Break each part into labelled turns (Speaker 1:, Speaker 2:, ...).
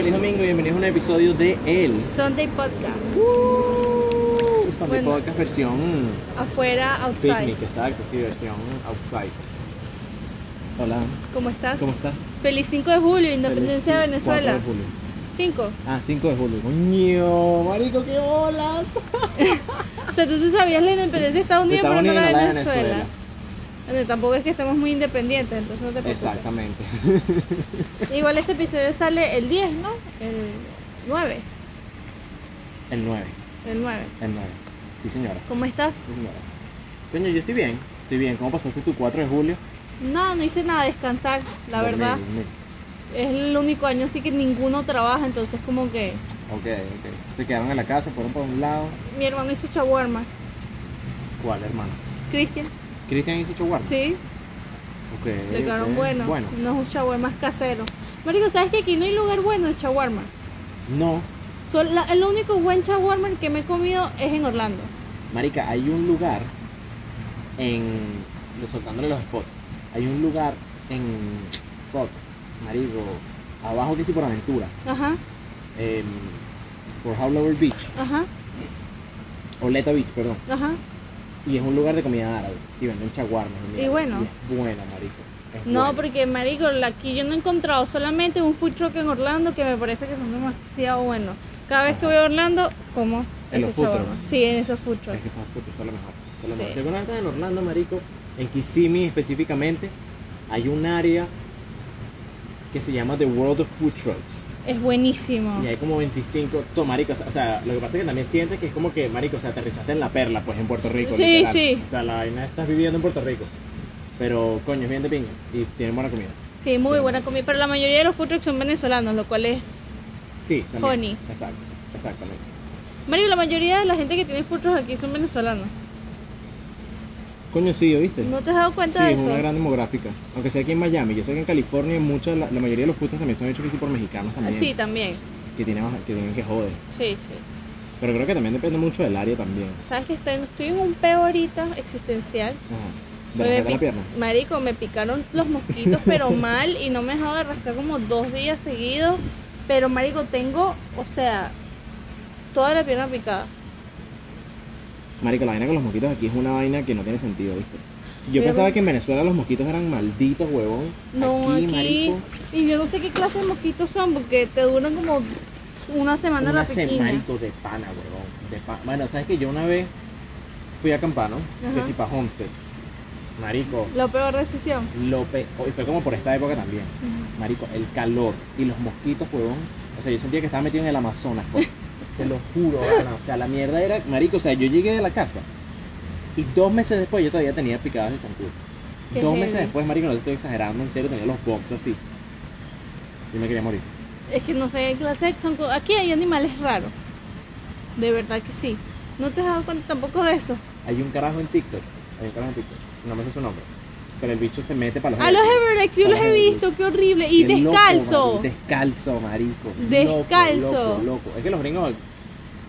Speaker 1: feliz domingo y bienvenidos a un episodio de El
Speaker 2: Sunday Podcast.
Speaker 1: uh, Sunday
Speaker 2: Bueno.
Speaker 1: Podcast versión
Speaker 2: Afuera, outside.
Speaker 1: picnic, exacto, sí, versión outside. Hola,
Speaker 2: ¿Cómo estás?
Speaker 1: ¿cómo estás?
Speaker 2: Feliz 5 de julio, independencia de
Speaker 1: Feliz 4
Speaker 2: Venezuela.
Speaker 1: de julio.
Speaker 2: 5.
Speaker 1: Ah, 5 de julio. Coño, marico, qué bolas.
Speaker 2: O sea, tú te sabías la independencia de Estados Unidos,
Speaker 1: Estados
Speaker 2: pero no la de Venezuela.
Speaker 1: Venezuela.
Speaker 2: Bueno, tampoco es que estemos muy independientes, entonces no te preocupes.
Speaker 1: Exactamente.
Speaker 2: Igual este episodio sale el 10, ¿no? El 9.
Speaker 1: El 9,
Speaker 2: El 9.
Speaker 1: el 9. Sí, señora.
Speaker 2: ¿Cómo estás?
Speaker 1: Sí, señora. Coño, yo estoy bien. Estoy bien. ¿Cómo pasaste tu 4 de julio?
Speaker 2: No, no hice nada, descansar, la
Speaker 1: Dormir,
Speaker 2: verdad.
Speaker 1: dormir.
Speaker 2: Es el único año así que ninguno trabaja, entonces como que
Speaker 1: Ok, ok. Se quedaron en la casa, fueron por un lado.
Speaker 2: mi hermano hizo shawarma.
Speaker 1: ¿Cuál, hermano?
Speaker 2: Cristian,
Speaker 1: ¿Cristian hizo shawarma?
Speaker 2: sí,
Speaker 1: Ok.
Speaker 2: le quedaron buenos.
Speaker 1: Bueno,
Speaker 2: No es un shawarma casero. Marico, ¿sabes que aquí no hay lugar bueno de shawarma?
Speaker 1: no.
Speaker 2: Sol- la- el único buen shawarma que me he comido es en Orlando.
Speaker 1: Marica, hay un lugar en. soltándole los spots. Hay un lugar en. Fuck, Marico. Abajo que sí por Aventura.
Speaker 2: Ajá,
Speaker 1: En, por Howlover Beach.
Speaker 2: ajá,
Speaker 1: O Leta Beach, perdón.
Speaker 2: ajá.
Speaker 1: Y es un lugar de comida árabe. Y venden chaguarmas.
Speaker 2: Y bueno.
Speaker 1: es buena, marico. es
Speaker 2: No,
Speaker 1: buena.
Speaker 2: porque marico, aquí yo no he encontrado solamente un food truck en Orlando que me parece que son demasiado buenos. Cada vez que voy a Orlando, como
Speaker 1: ¿En los food trucks?
Speaker 2: Sí, en esos food trucks.
Speaker 1: Es que son fotos, son lo mejor. Son lo
Speaker 2: Sí.
Speaker 1: mejor. Si alguna vez en Orlando, marico, en Kissimmee específicamente, hay un área que se llama The World of Food Trucks.
Speaker 2: Es buenísimo.
Speaker 1: Y hay como 25, to, marico, o sea, lo que pasa es que también sientes que es como que, marico, o sea, aterrizaste en la perla, pues, en Puerto Rico.
Speaker 2: Sí,
Speaker 1: literal.
Speaker 2: sí.
Speaker 1: O sea, la vaina estás viviendo en Puerto Rico. Pero, coño, es bien de pinga y tiene buena comida.
Speaker 2: Sí, muy buena comida. Pero la mayoría de los food trucks son venezolanos, lo cual es.
Speaker 1: Sí, también.
Speaker 2: Funny.
Speaker 1: Exacto, exactamente.
Speaker 2: Marico, la mayoría de la gente que tiene food trucks aquí son venezolanos.
Speaker 1: Coño, sí, ¿oíste?
Speaker 2: ¿No te has dado cuenta
Speaker 1: Sí,
Speaker 2: de
Speaker 1: es
Speaker 2: eso?
Speaker 1: una gran demográfica. Aunque sea aquí en Miami, yo sé que en California mucha, la, la mayoría de los trucks también son hechos sí por mexicanos también.
Speaker 2: Sí, también.
Speaker 1: Que tienen, que tienen que joder.
Speaker 2: Sí, sí.
Speaker 1: Pero creo que también depende mucho del área también.
Speaker 2: ¿Sabes que estoy, estoy en un peo ahorita existencial?
Speaker 1: Ajá. De la pierna.
Speaker 2: Marico, me picaron los mosquitos, pero mal, y no me he dejado de rascar como dos días seguidos. Pero, Marico, tengo, o sea, toda la pierna picada.
Speaker 1: Marico, la vaina con los mosquitos aquí es una vaina que no tiene sentido, ¿viste? Si yo
Speaker 2: Pero-
Speaker 1: pensaba que en Venezuela los mosquitos eran malditos, huevón.
Speaker 2: No, aquí.
Speaker 1: marico,
Speaker 2: Y yo no sé qué clase de mosquitos son, porque te duran como una semana
Speaker 1: una
Speaker 2: la
Speaker 1: se-
Speaker 2: piquiña.
Speaker 1: marico de pana, huevón. De pa- Bueno, ¿sabes que Yo una vez fui a acampar, ¿no? Que si para Homestead. Marico,
Speaker 2: La peor decisión.
Speaker 1: lo pe- y fue como por esta época también. Marico, el calor y los mosquitos, huevón. O sea, yo sentía que estaba metido en el Amazonas, pues. Te lo juro, Ana. O sea, la mierda era, marico, o sea, yo llegué a la casa y dos meses después yo todavía tenía picadas de zancudo.
Speaker 2: Qué
Speaker 1: Dos
Speaker 2: heavy.
Speaker 1: meses después, marico, no te estoy exagerando, en serio, tenía los bumps así. Yo me quería morir.
Speaker 2: Es que no sé qué clase de son. Aquí hay animales raros. De verdad que sí. ¿No te has dado cuenta tampoco de eso?
Speaker 1: Hay un carajo en TikTok, hay un carajo en TikTok, no me sé su nombre, pero el bicho se mete para los
Speaker 2: A los. Everlex, yo los he visto, qué horrible. Y
Speaker 1: loco,
Speaker 2: descalzo.
Speaker 1: marico, descalzo, marico.
Speaker 2: Descalzo.
Speaker 1: Loco, loco, loco. Es que los gringos,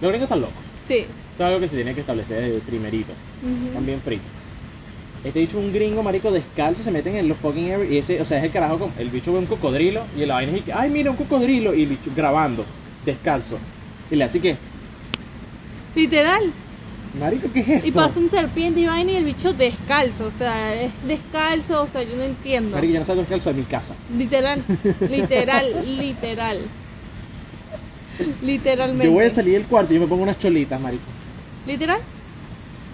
Speaker 1: los gringos están locos.
Speaker 2: sí.
Speaker 1: Eso es algo que se tiene que establecer desde primerito.
Speaker 2: Ujú.
Speaker 1: También frito. Este bicho un gringo, marico, descalzo, se meten en los fucking air y ese, o sea, es el carajo, con- el bicho ve un cocodrilo y la vaina es ay, mira, un cocodrilo, y el bicho grabando, descalzo. Y le hace que,
Speaker 2: Literal.
Speaker 1: marico, ¿qué es eso?
Speaker 2: Y pasan serpientes y vaina y el bicho descalzo. O sea, es descalzo. O sea, yo no entiendo.
Speaker 1: Marico, yo no salgo descalzo de mi casa.
Speaker 2: Literal, literal, literal. Literalmente.
Speaker 1: Yo voy a salir del cuarto y yo me pongo unas cholitas, marico.
Speaker 2: ¿Literal?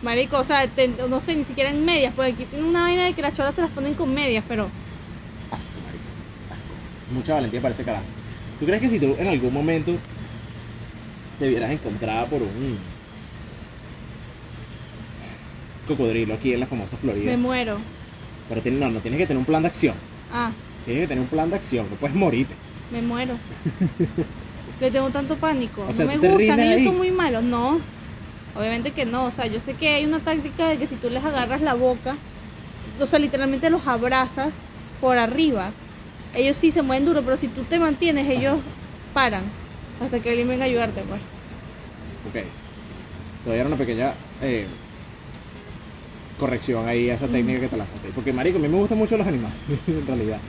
Speaker 2: Marico, o sea, te- no sé, ni siquiera en medias, porque aquí tiene una vaina de que las cholas se las ponen con medias, pero
Speaker 1: Asco, marico. Asco. Mucha valentía para ese carajo. ¿Tú crees que si tú en algún momento te vieras encontrada por un cocodrilo aquí en la famosa Florida?
Speaker 2: me muero.
Speaker 1: Pero tiene- no, no tienes que tener un plan de acción.
Speaker 2: Ah,
Speaker 1: Tienes que tener un plan de acción, no puedes morirte.
Speaker 2: me muero. Le tengo tanto pánico.
Speaker 1: O sea,
Speaker 2: no me
Speaker 1: ¿tú te
Speaker 2: gustan, ellos
Speaker 1: ahí?
Speaker 2: son muy malos. No, obviamente que no. O sea, yo sé que hay una táctica de que si tú les agarras la boca, o sea, literalmente los abrazas por arriba, ellos sí se mueven duro, pero si tú te mantienes, ellos paran hasta que alguien venga a ayudarte, pues.
Speaker 1: Ok. Todavía era una pequeña eh, corrección ahí a esa técnica que te lanzaste. Porque, marico, a mí me gustan mucho los animales, en realidad.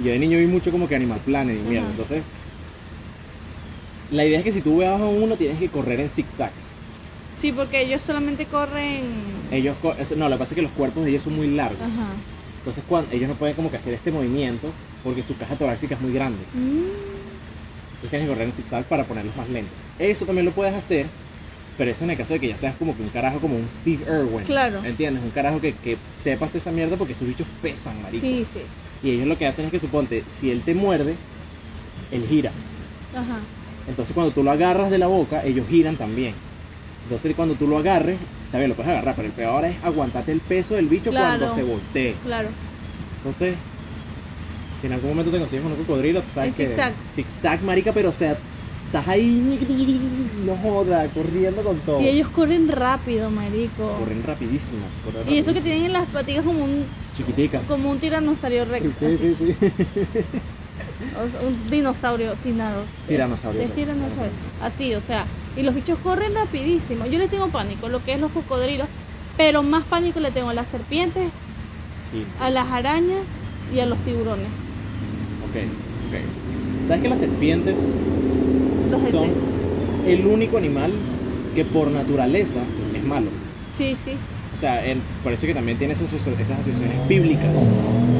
Speaker 1: Y yo de niño vi mucho como que Animal Planet y mierda. Entonces, La idea es que si tú vas a uno, tienes que correr en zigzags.
Speaker 2: Sí, porque ellos solamente corren.
Speaker 1: Ellos, co- no, lo que pasa es que los cuerpos de ellos son muy largos.
Speaker 2: Ajá.
Speaker 1: Entonces, cuando, ellos no pueden como que hacer este movimiento porque su caja torácica es muy grande.
Speaker 2: Mm,
Speaker 1: Entonces tienes que correr en zigzag para ponerlos más lentos. Eso también lo puedes hacer, pero eso en el caso de que ya seas como que un carajo como un Steve Irwin.
Speaker 2: Claro.
Speaker 1: ¿Entiendes? Un carajo que, que sepas esa mierda porque esos bichos pesan, marico.
Speaker 2: Sí, sí.
Speaker 1: Y ellos lo que hacen es que suponte, si él te muerde, él gira.
Speaker 2: Ajá.
Speaker 1: Entonces cuando tú lo agarras de la boca, ellos giran también. Entonces cuando tú lo agarres, también lo puedes agarrar, pero el peor es aguantarte el peso del bicho
Speaker 2: Claro.
Speaker 1: cuando se voltee.
Speaker 2: Claro.
Speaker 1: Entonces, si en algún momento te consigues con un cocodrilo, tú sabes
Speaker 2: El
Speaker 1: que...
Speaker 2: zigzag.
Speaker 1: Zigzag, marica, pero o sea, estás ahí, no joda, corriendo con todo.
Speaker 2: Y ellos corren rápido, marico.
Speaker 1: Corren rapidísimo. corren
Speaker 2: Y eso que tienen en las paticas como un
Speaker 1: Chiquitica.
Speaker 2: como un tiranosaurio rex.
Speaker 1: Sí,
Speaker 2: así.
Speaker 1: sí, sí.
Speaker 2: O sea, un dinosaurio, tinaro.
Speaker 1: Tiranosaurio
Speaker 2: Sí, es
Speaker 1: rex,
Speaker 2: tiranosaurio.
Speaker 1: tiranosaurio.
Speaker 2: Así, o sea, y los bichos corren rapidísimo. Yo les tengo pánico, lo que es los cocodrilos, pero más pánico le tengo a las serpientes,
Speaker 1: Sí,
Speaker 2: a las arañas y a los tiburones.
Speaker 1: ok, ok. ¿Sabes que las serpientes
Speaker 2: Los
Speaker 1: son el único animal que por naturaleza es malo?
Speaker 2: Sí, sí.
Speaker 1: O sea, por eso que también tiene esas, esas asociaciones bíblicas.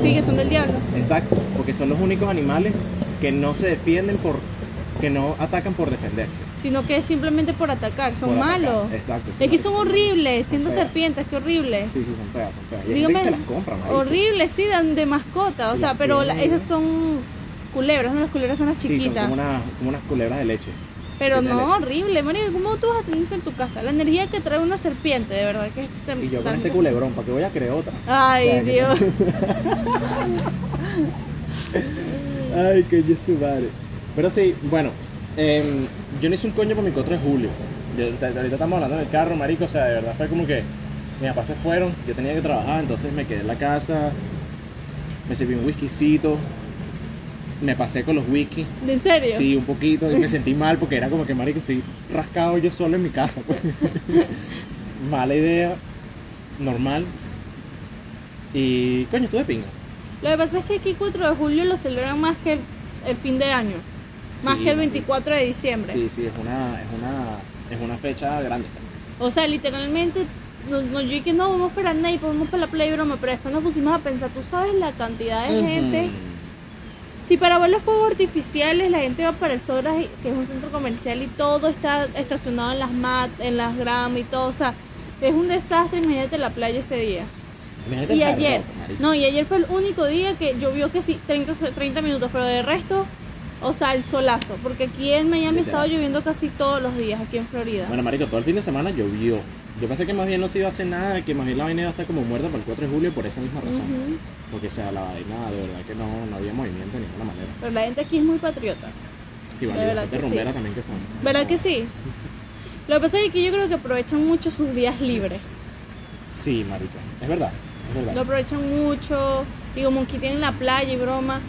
Speaker 2: Sí, que son del diablo.
Speaker 1: Exacto, porque son los únicos animales que no se defienden por, que no atacan por defenderse.
Speaker 2: Sino que es simplemente por atacar. Son
Speaker 1: Por atacar.
Speaker 2: malos.
Speaker 1: Exacto.
Speaker 2: Es que son horribles, siendo
Speaker 1: feas.
Speaker 2: serpientes, qué horrible.
Speaker 1: Sí, sí, son feas, son feas. Y
Speaker 2: Dígame,
Speaker 1: se las compra, marico.
Speaker 2: horribles, sí, dan de mascota. O sea, pero la- esas son culebras, ¿no? Las culebras son las
Speaker 1: Sí, son
Speaker 2: chiquitas.
Speaker 1: como, una- como unas culebras de leche.
Speaker 2: Pero no, horrible, marico. ¿Cómo tú vas a tener eso en tu casa? La energía que trae una serpiente, de verdad que es
Speaker 1: Y yo con este culebrón, ¿para qué voy a crear otra?
Speaker 2: Ay,
Speaker 1: O sea, que-
Speaker 2: Dios.
Speaker 1: Ay, que yo su madre. Pero sí, bueno, em, yo no hice un coño por mi 4 de julio. Yo- ahorita estamos hablando del carro, marico, o sea, de verdad fue como que mis papás se fueron, yo tenía que trabajar, entonces me quedé en la casa, me serví un whiskycito, me pasé con los whisky,
Speaker 2: ¿En serio?
Speaker 1: sí, un poquito, y me sentí mal porque era como que, marico, estoy rascado yo solo en mi casa. pues. Mala idea, normal. Y, coño, estuve pinga.
Speaker 2: Lo que pasa es que aquí 4 de julio lo celebran más que el, el fin de año. Más
Speaker 1: Sí,
Speaker 2: que el
Speaker 1: marico.
Speaker 2: 24 de diciembre.
Speaker 1: Sí, sí, es una, es una, es una fecha grande.
Speaker 2: O sea, literalmente, no, no, yo dije, no, vamos para Ney, vamos para la play broma, pero después nos pusimos a pensar, tú sabes la cantidad de gente. Si para ver los fuegos artificiales la gente va para el Sobras, que es un centro comercial, y todo está estacionado en las mat, en las gramas y todo, o sea, es un desastre, imagínate la playa ese día.
Speaker 1: Imagínate
Speaker 2: Y ayer, no, y ayer fue el único día que llovió que sí, 30, se- 30 minutos, pero de resto, o sea, el solazo, porque aquí en Miami estaba lloviendo casi todos los días, aquí en Florida.
Speaker 1: Bueno, marico, todo el fin de semana llovió. Yo pensé que más bien no se iba a hacer nada, que más bien la vaina iba a estar como muerta para el 4 de julio por esa misma razón. Porque, o sea, la vaina, de verdad que no, no había movimiento de ninguna manera.
Speaker 2: Pero la gente aquí es muy patriota.
Speaker 1: Sí, vale,
Speaker 2: De verdad que sí.
Speaker 1: también que son.
Speaker 2: ¿Verdad que sí? Lo que pasa es que yo creo que aprovechan mucho sus días libres.
Speaker 1: Sí, marica, es verdad, es
Speaker 2: Lo
Speaker 1: verdad.
Speaker 2: aprovechan mucho. Y como aquí tienen la playa y broma.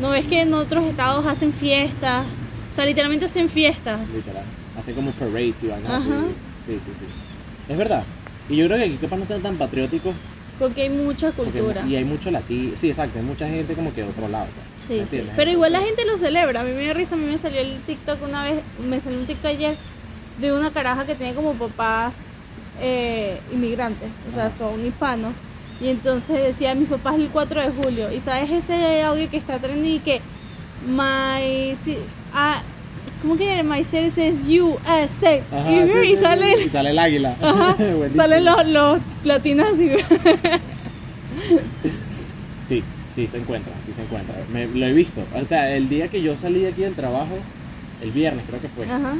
Speaker 2: ¿No ves que en otros estados hacen fiestas? O sea, literalmente hacen fiestas.
Speaker 1: Literal. Hacen como parades y vainas.
Speaker 2: Ajá.
Speaker 1: Sí, sí, sí. Es verdad. Y yo creo que aquí capaz no sean tan patrióticos.
Speaker 2: Porque hay mucha
Speaker 1: porque-
Speaker 2: cultura.
Speaker 1: y hay mucho latino. Sí, exacto, hay mucha gente como que de otro lado. pues.
Speaker 2: Sí. Pero igual la gente lo celebra. A mí me dio risa. A mí me salió el TikTok una vez. Me salió un TikTok ayer de una caraja que tiene como papás eh, inmigrantes. O sea, son hispanos. Y entonces decía mis papás el 4 de julio. Y sabes ese audio que está trending y que my si- ah, ¿cómo que my city says USA?
Speaker 1: Ajá,
Speaker 2: y,
Speaker 1: sí,
Speaker 2: y
Speaker 1: sí,
Speaker 2: sale
Speaker 1: sí, y sale el águila.
Speaker 2: ajá, salen los, los latinos así.
Speaker 1: Sí, sí se encuentra, sí se encuentra. Me- lo he visto. O sea, el día que yo salí de aquí del trabajo, el viernes creo que fue,
Speaker 2: Ajá.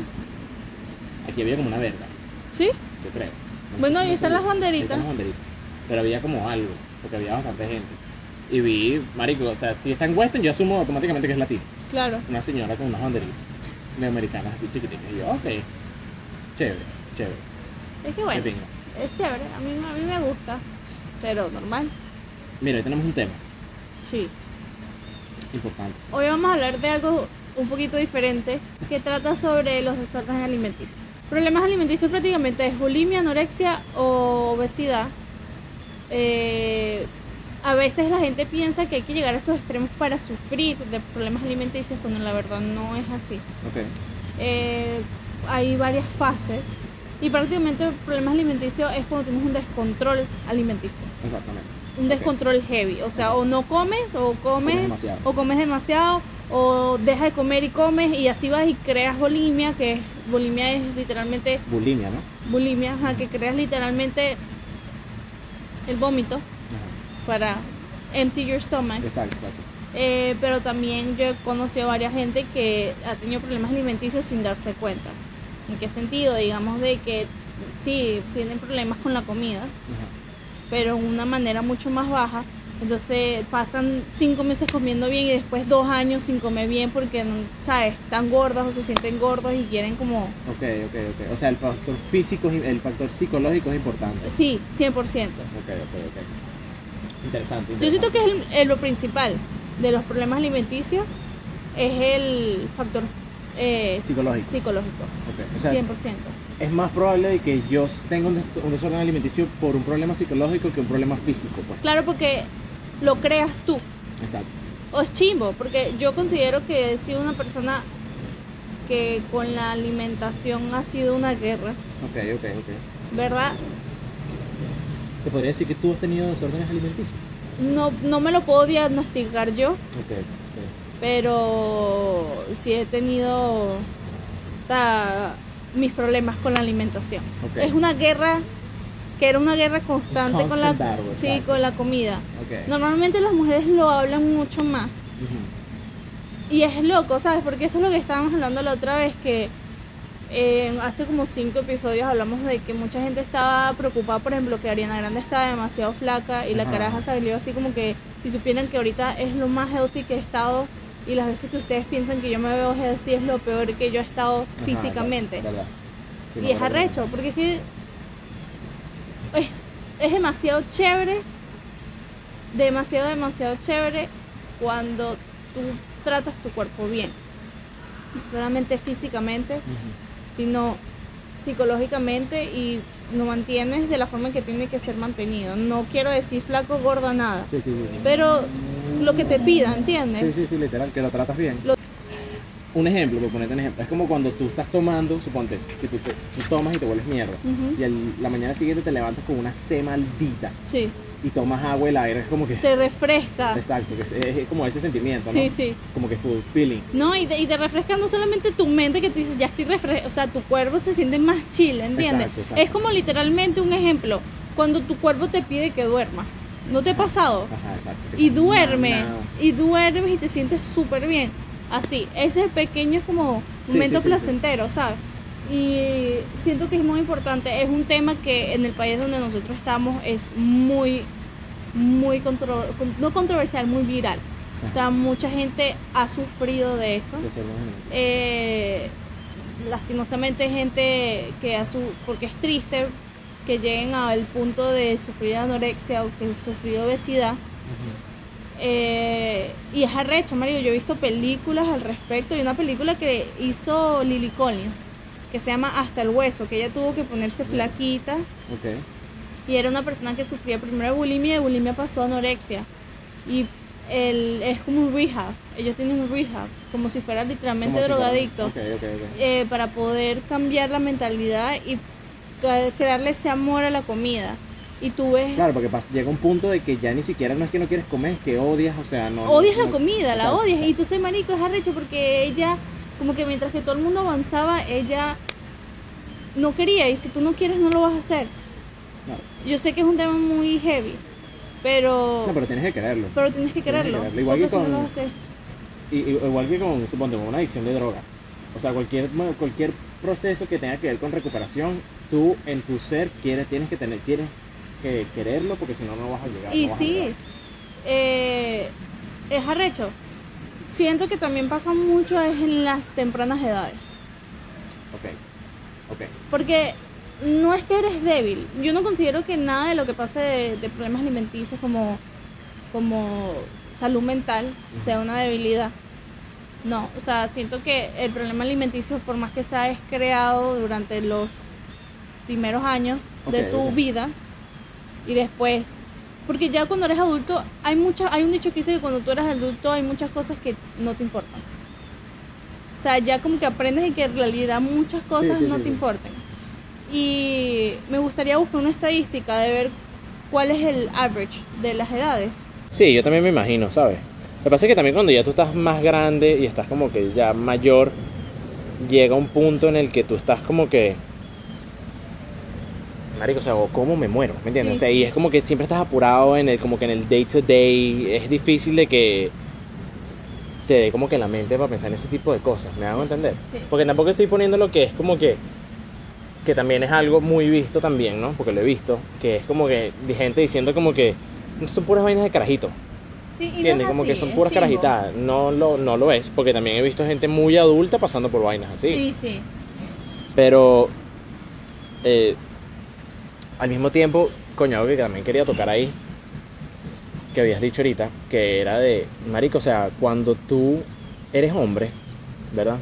Speaker 1: aquí había como una verga,
Speaker 2: ¿Sí?
Speaker 1: yo creo. No
Speaker 2: Bueno,
Speaker 1: sé si
Speaker 2: ahí
Speaker 1: no
Speaker 2: están
Speaker 1: sabía.
Speaker 2: las banderitas.
Speaker 1: Ahí están las banderitas. Pero había como algo, porque había bastante gente. Y vi, marico, o sea, si está en Western, yo asumo automáticamente que es latino.
Speaker 2: Claro.
Speaker 1: Una señora con unas banderitas de americanas así chiquititas. Y yo, ok, chévere, chévere.
Speaker 2: Es que bueno, es chévere. A mí, a mí me gusta. Pero normal.
Speaker 1: Mira, hoy tenemos un tema
Speaker 2: Sí.
Speaker 1: importante.
Speaker 2: Hoy vamos a hablar de algo un poquito diferente que trata sobre los desórdenes alimenticios. Problemas alimenticios prácticamente es bulimia, anorexia o obesidad. Eh, a veces la gente piensa que hay que llegar a esos extremos para sufrir de problemas alimenticios cuando la verdad no es así.
Speaker 1: Ok.
Speaker 2: eh, hay varias fases y prácticamente problemas alimenticios es cuando tienes un descontrol alimenticio.
Speaker 1: Exactamente.
Speaker 2: Un descontrol heavy, o sea, o no comes o comes,
Speaker 1: Comes demasiado.
Speaker 2: o comes demasiado o dejas de comer y comes y así vas y creas bulimia, que es, bulimia es literalmente
Speaker 1: Bulimia, ¿no?
Speaker 2: bulimia, ajá, que creas literalmente el vómito. Para empty your stomach.
Speaker 1: Exacto, exacto.
Speaker 2: Eh, pero también yo he conocido a varias gente que ha tenido problemas alimenticios sin darse cuenta. ¿En qué sentido? Digamos de que sí, tienen problemas con la comida, pero en una manera mucho más baja. Entonces pasan cinco meses comiendo bien y después dos años sin comer bien porque, ¿sabes? Están gordas o se sienten gordos y quieren como...
Speaker 1: Ok, ok, ok. O sea, el factor físico, el factor psicológico es importante.
Speaker 2: Sí, 100%.
Speaker 1: Ok, ok, ok. Interesante.
Speaker 2: Yo siento que es el- el- lo principal de los problemas alimenticios es el factor eh,
Speaker 1: Psicológico.
Speaker 2: psicológico.
Speaker 1: Ok, O sea,
Speaker 2: 100%.
Speaker 1: es más probable de que yo tenga un, des- un desorden alimenticio por un problema psicológico que un problema físico, pues.
Speaker 2: Claro, porque lo creas tú.
Speaker 1: Exacto.
Speaker 2: O es chimbo, porque yo considero que sido una persona que con la alimentación ha sido una guerra,
Speaker 1: Ok, ok, ok.
Speaker 2: ¿verdad?
Speaker 1: ¿Se podría decir que tú has tenido desórdenes alimenticios?
Speaker 2: No, no me lo puedo diagnosticar yo, pero sí he tenido, o sea, mis problemas con la alimentación. Es una guerra que era una guerra constante con la,
Speaker 1: battle,
Speaker 2: sí, con la comida. Normalmente las mujeres lo hablan mucho más. Y es loco, ¿sabes? Porque eso es lo que estábamos hablando la otra vez, que eh, hace como cinco episodios hablamos de que mucha gente estaba preocupada, por ejemplo, que Ariana Grande estaba demasiado flaca y la caraja salió así como que si supieran que ahorita es lo más healthy que he estado y las veces que ustedes piensan que yo me veo healthy es lo peor que yo he estado
Speaker 1: Ajá,
Speaker 2: físicamente.
Speaker 1: Sí,
Speaker 2: y es arrecho, porque es que es, es demasiado chévere, demasiado, demasiado chévere cuando tú tratas tu cuerpo bien. Solamente físicamente. Sino psicológicamente y lo mantienes de la forma que tiene que ser mantenido. No quiero decir flaco, gorda, nada.
Speaker 1: Sí, sí, sí.
Speaker 2: Pero lo que te pida, ¿entiendes?
Speaker 1: Sí, sí, sí, literal, que lo tratas bien.
Speaker 2: Lo-
Speaker 1: Un ejemplo, por ponerte un ejemplo, es como cuando tú estás tomando, suponte, que tú, te- tú tomas y te vuelves mierda. Y el- la mañana siguiente te levantas con una C maldita
Speaker 2: Sí,
Speaker 1: y tomas agua el aire es como que...
Speaker 2: te refresca.
Speaker 1: Exacto, que es, es como ese sentimiento, ¿no?
Speaker 2: Sí, sí.
Speaker 1: Como que fulfilling.
Speaker 2: No, y te, y te refresca no solamente tu mente, que tú dices, ya estoy refrescada, o sea, tu cuerpo se siente más chill, ¿entiendes?
Speaker 1: Exacto, exacto.
Speaker 2: Es como literalmente un ejemplo, cuando tu cuerpo te pide que duermas. ¿No te ha pasado?
Speaker 1: Ajá, exacto.
Speaker 2: Y duerme,
Speaker 1: No, no.
Speaker 2: y duermes y te sientes súper bien. Así, ese pequeño es como
Speaker 1: Sí,
Speaker 2: momento
Speaker 1: sí, sí,
Speaker 2: placentero, ¿sabes? Y siento que es muy importante, es un tema que en el país donde nosotros estamos es muy, muy, contro- con- no controversial, muy viral. O sea, mucha gente ha sufrido de eso. Eh, lastimosamente gente que a su porque es triste que lleguen al punto de sufrir anorexia o que sufrir obesidad. Eh, y es arrecho Mario. Yo he visto películas al respecto. Y una película que hizo Lily Collins que se llama Hasta el hueso que ella tuvo que ponerse flaquita y era una persona que sufría primero de bulimia y de bulimia pasó a anorexia y el, es como un rehab ellos tienen un rehab como si fuera literalmente
Speaker 1: Como psicólogo.
Speaker 2: drogadicto
Speaker 1: Ok, ok, ok.
Speaker 2: eh, para poder cambiar la mentalidad y crearle ese amor a la comida. Y tú ves,
Speaker 1: Claro, porque pas- llega un punto de que ya ni siquiera no es que no quieres comer, es que odias, o sea, no...
Speaker 2: odias
Speaker 1: no-
Speaker 2: la comida, la
Speaker 1: Exacto,
Speaker 2: odias. Y
Speaker 1: exacto.
Speaker 2: tú sé, marico, es arrecho porque ella, como que mientras que todo el mundo avanzaba, ella no quería. Y si tú no quieres, no lo vas a hacer. Yo sé que es un tema muy heavy, pero,
Speaker 1: No, pero tienes que quererlo.
Speaker 2: pero tienes que
Speaker 1: tienes que
Speaker 2: quererlo.
Speaker 1: Igual que
Speaker 2: no
Speaker 1: con-. Y, y- igual que con, suponte, con una adicción de droga. O sea, cualquier, cualquier proceso que tenga que ver con recuperación, tú en tu ser quieres, tienes que tener, tienes que quererlo porque si no, no vas a llegar.
Speaker 2: Y
Speaker 1: no
Speaker 2: sí, eh, es arrecho. Siento que también pasa mucho es en las tempranas edades.
Speaker 1: Ok, ok.
Speaker 2: Porque no es que eres débil. Yo no considero que nada de lo que pase de, de problemas alimenticios como, como salud mental sea una debilidad. No, o sea, siento que el problema alimenticio, por más que sea, es creado durante los primeros años de tu vida y después. Porque ya cuando eres adulto, hay muchas, hay un dicho que dice que cuando tú eres adulto hay muchas cosas que no te importan. O sea, ya como que aprendes y que en realidad muchas cosas
Speaker 1: sí,
Speaker 2: no
Speaker 1: sí,
Speaker 2: te importan. Y me gustaría buscar una estadística de ver cuál es el average de las edades.
Speaker 1: Sí, yo también me imagino, ¿sabes? Lo que pasa es que también cuando ya tú estás más grande y estás como que ya mayor, llega un punto en el que tú estás como que... Marico, o sea, ¿cómo me muero? ¿Me entiendes?
Speaker 2: Sí,
Speaker 1: o sea, y
Speaker 2: sí.
Speaker 1: es como que siempre estás apurado en el, como que en el day to day. Es difícil de que te dé como que la mente para pensar en ese tipo de cosas. ¿Me hago entender?
Speaker 2: Sí.
Speaker 1: Porque tampoco estoy poniendo lo que es como que que también es algo muy visto también, ¿no? Porque lo he visto, que es como que de gente diciendo como que son puras vainas de carajito,
Speaker 2: Sí, y no
Speaker 1: ¿entiendes?
Speaker 2: es
Speaker 1: como que
Speaker 2: así,
Speaker 1: son
Speaker 2: es
Speaker 1: puras carajitas, no lo, no lo es, porque también he visto gente muy adulta pasando por vainas así,
Speaker 2: Sí, sí.
Speaker 1: pero eh, al mismo tiempo, coño, algo que también quería tocar ahí, que habías dicho ahorita, que era de, marico, o sea, cuando tú eres hombre, ¿verdad?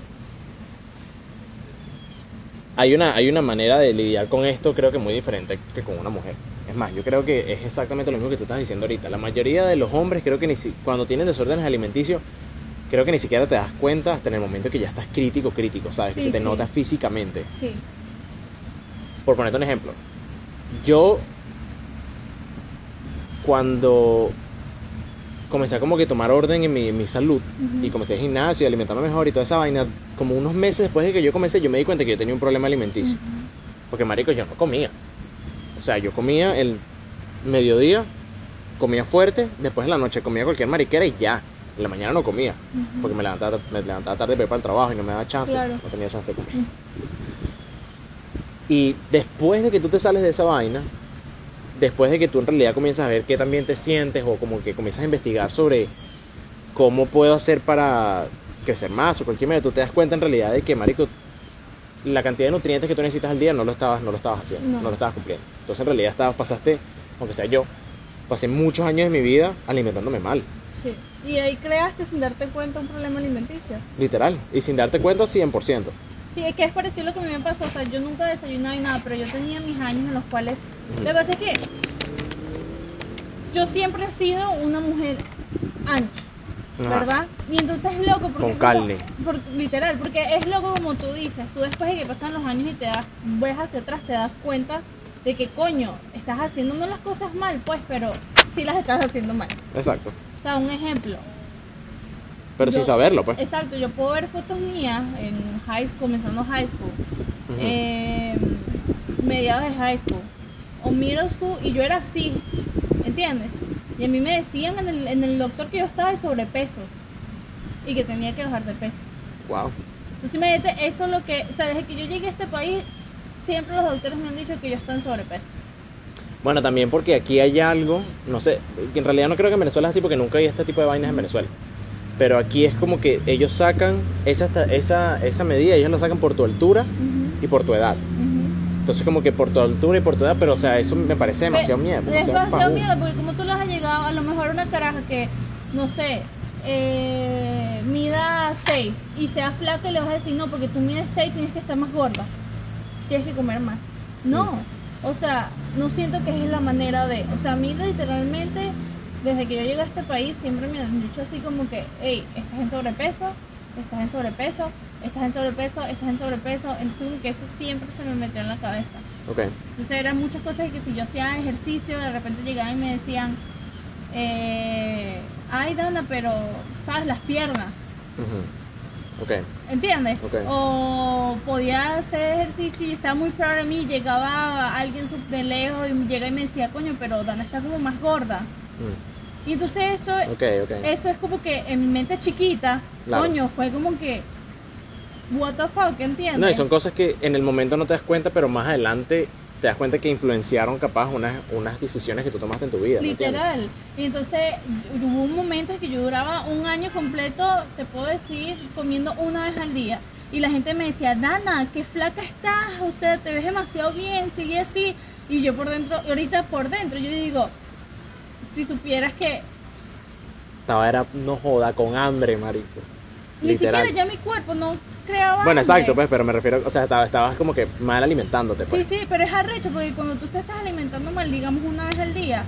Speaker 1: Hay una, hay una manera de lidiar con esto, creo que muy diferente que con una mujer. Es más, yo creo que es exactamente lo mismo que tú estás diciendo ahorita. La mayoría de los hombres, creo que ni si- cuando tienen desórdenes alimenticios, creo que ni siquiera te das cuenta hasta en el momento que ya estás crítico, crítico, ¿sabes? que se te
Speaker 2: sí.
Speaker 1: nota físicamente.
Speaker 2: Sí.
Speaker 1: Por ponerte un ejemplo, yo cuando comencé a como que tomar orden en mi, en mi salud y comencé el gimnasio y alimentarme mejor y toda esa vaina, como unos meses después de que yo comencé, yo me di cuenta que yo tenía un problema alimenticio. Porque, marico, yo no comía. O sea, yo comía el mediodía, comía fuerte, después en la noche comía cualquier mariquera y ya. En la mañana no comía, porque me levantaba, me levantaba tarde para ir para el trabajo y no me daba chance,
Speaker 2: Claro.
Speaker 1: no tenía chance de comer. Y después de que tú te sales de esa vaina, después de que tú en realidad comienzas a ver qué también te sientes o como que comienzas a investigar sobre cómo puedo hacer para crecer más o cualquier manera, tú te das cuenta en realidad de que, marico, la cantidad de nutrientes que tú necesitas al día no lo estabas, no lo estabas haciendo, no,
Speaker 2: No.
Speaker 1: lo estabas cumpliendo. Entonces en realidad estabas, pasaste, aunque sea yo, pasé muchos años de mi vida alimentándome mal,
Speaker 2: Sí. Y ahí creaste sin darte cuenta un problema alimenticio.
Speaker 1: literal, y sin darte cuenta 100%.
Speaker 2: Sí, es que es parecido a lo que a mí me pasó. O sea, yo nunca desayunaba y nada, pero yo tenía mis años en los cuales. Lo que pasa es que yo siempre he sido una mujer ancha,
Speaker 1: Ajá.
Speaker 2: ¿verdad? Y entonces es loco porque.
Speaker 1: Con carne.
Speaker 2: como- por- literal, porque es loco como tú dices. Tú después de que pasan los años y te das, ves hacia atrás, te das cuenta de que coño, estás haciendo no las cosas mal, pues, pero sí las estás haciendo mal.
Speaker 1: Exacto.
Speaker 2: O sea, un ejemplo.
Speaker 1: Pero
Speaker 2: Yo-
Speaker 1: sin saberlo, pues.
Speaker 2: Exacto, yo puedo ver fotos mías en high school, comenzando high school, eh, mediados de high school o middle school y yo era así, ¿entiendes? Y a mí me decían en el, en el doctor que yo estaba de sobrepeso y que tenía que bajar de peso.
Speaker 1: Wow.
Speaker 2: Entonces, imagínate, eso es lo que, o sea, desde que yo llegué a este país, siempre los doctores me han dicho que yo estoy en sobrepeso.
Speaker 1: Bueno, también porque aquí hay algo, no sé, que en realidad no creo que en Venezuela es así porque nunca hay este tipo de vainas en Venezuela. Pero aquí es como que ellos sacan esa, esa, esa medida, ellos la sacan por tu altura y por tu edad. Entonces como que por tu altura y por tu edad, pero o sea, eso me parece demasiado
Speaker 2: Pe-
Speaker 1: mierda.
Speaker 2: Es demasiado mierda, porque como tú le has llegado, a lo mejor una caraja que, no sé, eh, mida 6 y sea flaca y le vas a decir, no, porque tú mides 6 tienes que estar más gorda, tienes que comer más. No, o sea, no siento que es la manera de, o sea, a mí literalmente, desde que yo llegué a este país, siempre me han dicho así como que, hey, estás en sobrepeso, estás en sobrepeso, estás en sobrepeso, estás en sobrepeso, entonces como que eso siempre se me metió en la cabeza.
Speaker 1: Ok.
Speaker 2: Entonces eran muchas cosas que si yo hacía ejercicio, de repente llegaban y me decían, eh, ay Dana, pero, ¿sabes? Las piernas.
Speaker 1: Ok.
Speaker 2: ¿entiendes?
Speaker 1: Ok.
Speaker 2: O podía hacer ejercicio y estaba muy proud de mí, llegaba alguien de lejos y llega y me decía, coño, pero Dana está como más gorda.
Speaker 1: Mm.
Speaker 2: Y entonces eso,
Speaker 1: Ok, ok.
Speaker 2: eso es como que en mi mente chiquita,
Speaker 1: Claro.
Speaker 2: coño, fue como que, what the fuck, ¿entiendes?
Speaker 1: No, y son cosas que en el momento no te das cuenta, pero más adelante te das cuenta que influenciaron capaz unas, unas decisiones que tú tomaste en tu vida.
Speaker 2: Literal. Y entonces hubo un momento en que yo duraba un año completo, te puedo decir, comiendo una vez al día. Y la gente me decía, Dana, qué flaca estás, o sea, te ves demasiado bien, sigue así. Y yo por dentro, ahorita por dentro, yo digo, si supieras que
Speaker 1: Estaba era, no joda, con hambre, marico.
Speaker 2: ni
Speaker 1: Literal.
Speaker 2: siquiera ya mi cuerpo no creaba
Speaker 1: Bueno,
Speaker 2: hambre.
Speaker 1: exacto, pues, pero me refiero, o sea, estaba- estabas como que mal alimentándote,
Speaker 2: Sí,
Speaker 1: pues.
Speaker 2: sí, pero es arrecho porque cuando tú te estás alimentando mal, digamos una vez al día,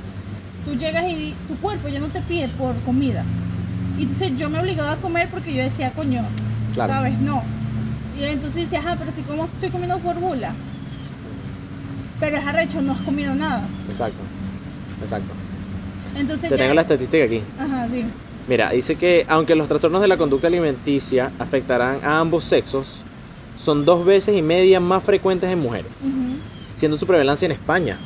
Speaker 2: tú llegas y tu cuerpo ya no te pide por comida. Y entonces yo me obligaba a comer porque yo decía, coño,
Speaker 1: Claro.
Speaker 2: ¿sabes? No. Y entonces dices, ah, pero si como estoy comiendo por gula. Pero es arrecho, no has comido nada.
Speaker 1: Exacto. Exacto.
Speaker 2: Entonces
Speaker 1: Te
Speaker 2: ya-
Speaker 1: tengo la estadística aquí.
Speaker 2: Ajá, dime.
Speaker 1: Mira, dice que aunque los trastornos de la conducta alimenticia afectarán a ambos sexos, son dos veces y media más frecuentes en mujeres, siendo su prevalencia en España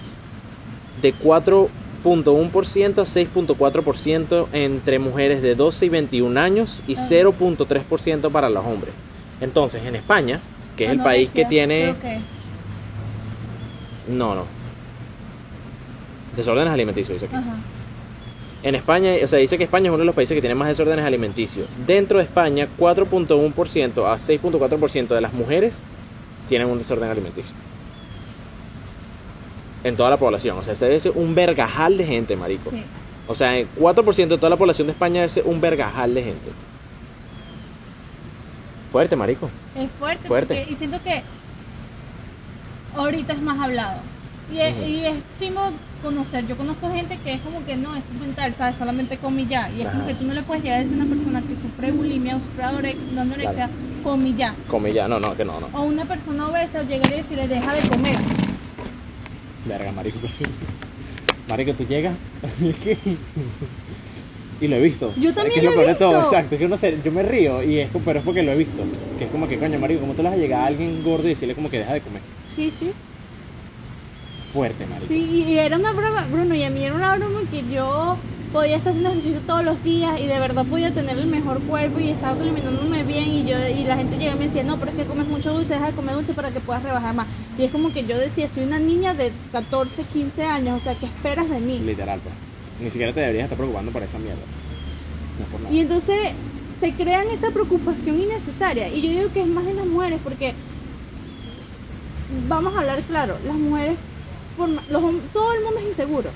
Speaker 1: de 4.1% a 6.4% entre mujeres de 12 y 21 años y
Speaker 2: Ah.
Speaker 1: 0.3% para los hombres. Entonces, en España, que es el país que tiene... No, no. Desórdenes alimenticios, dice aquí.
Speaker 2: Ajá.
Speaker 1: En España, o sea, dice que España es uno de los países que tiene más desórdenes alimenticios. Dentro de España, 4.1% a 6.4% de las mujeres tienen un desorden alimenticio. En toda la población. O sea, este debe ser un vergajal de gente, marico.
Speaker 2: Sí.
Speaker 1: O sea, el 4% de toda la población de España debe ser un vergajal de gente. Fuerte, marico.
Speaker 2: Es fuerte,
Speaker 1: Fuerte.
Speaker 2: porque- y siento que ahorita es más hablado. Y es, y es chimo conocer. Yo conozco gente que es como que no, es mental, ¿sabes? Solamente come y ya. Y es como que tú no le puedes llegar a decir a una persona que sufre bulimia o sufre anorexia, no anorexia, come ya.
Speaker 1: Come ya. No, no, que no, no.
Speaker 2: O una persona obesa llegar y decirle deja de comer.
Speaker 1: Verga, marico. Marico, tú llegas. y lo he visto.
Speaker 2: Yo también
Speaker 1: que es
Speaker 2: lo
Speaker 1: lo
Speaker 2: he
Speaker 1: de todo,
Speaker 2: visto.
Speaker 1: exacto. Es que no sé, yo me río, y es, pero es porque lo he visto. Que es como que, coño, marico, ¿cómo tú le vas a llegar a alguien gordo y decirle como que deja de comer?
Speaker 2: Sí, sí.
Speaker 1: Fuerte, marico.
Speaker 2: Sí, y, era una broma, Bruno, y a mí era una broma que yo podía estar haciendo ejercicio todos los días y de verdad podía tener el mejor cuerpo y estaba alimentándome bien y yo y la gente llegaba y me decía, no, pero es que comes mucho dulce, deja de comer dulce para que puedas rebajar más. Y es como que yo decía, soy una niña de 14, 15 años, o sea, ¿qué esperas de mí?
Speaker 1: Literal, pues. Ni siquiera te deberías estar preocupando por esa mierda. No es por nada.
Speaker 2: Y entonces te crean esa preocupación innecesaria. Y yo digo que es más en las mujeres porque, vamos a hablar claro, las mujeres, por los, todo el mundo es inseguro.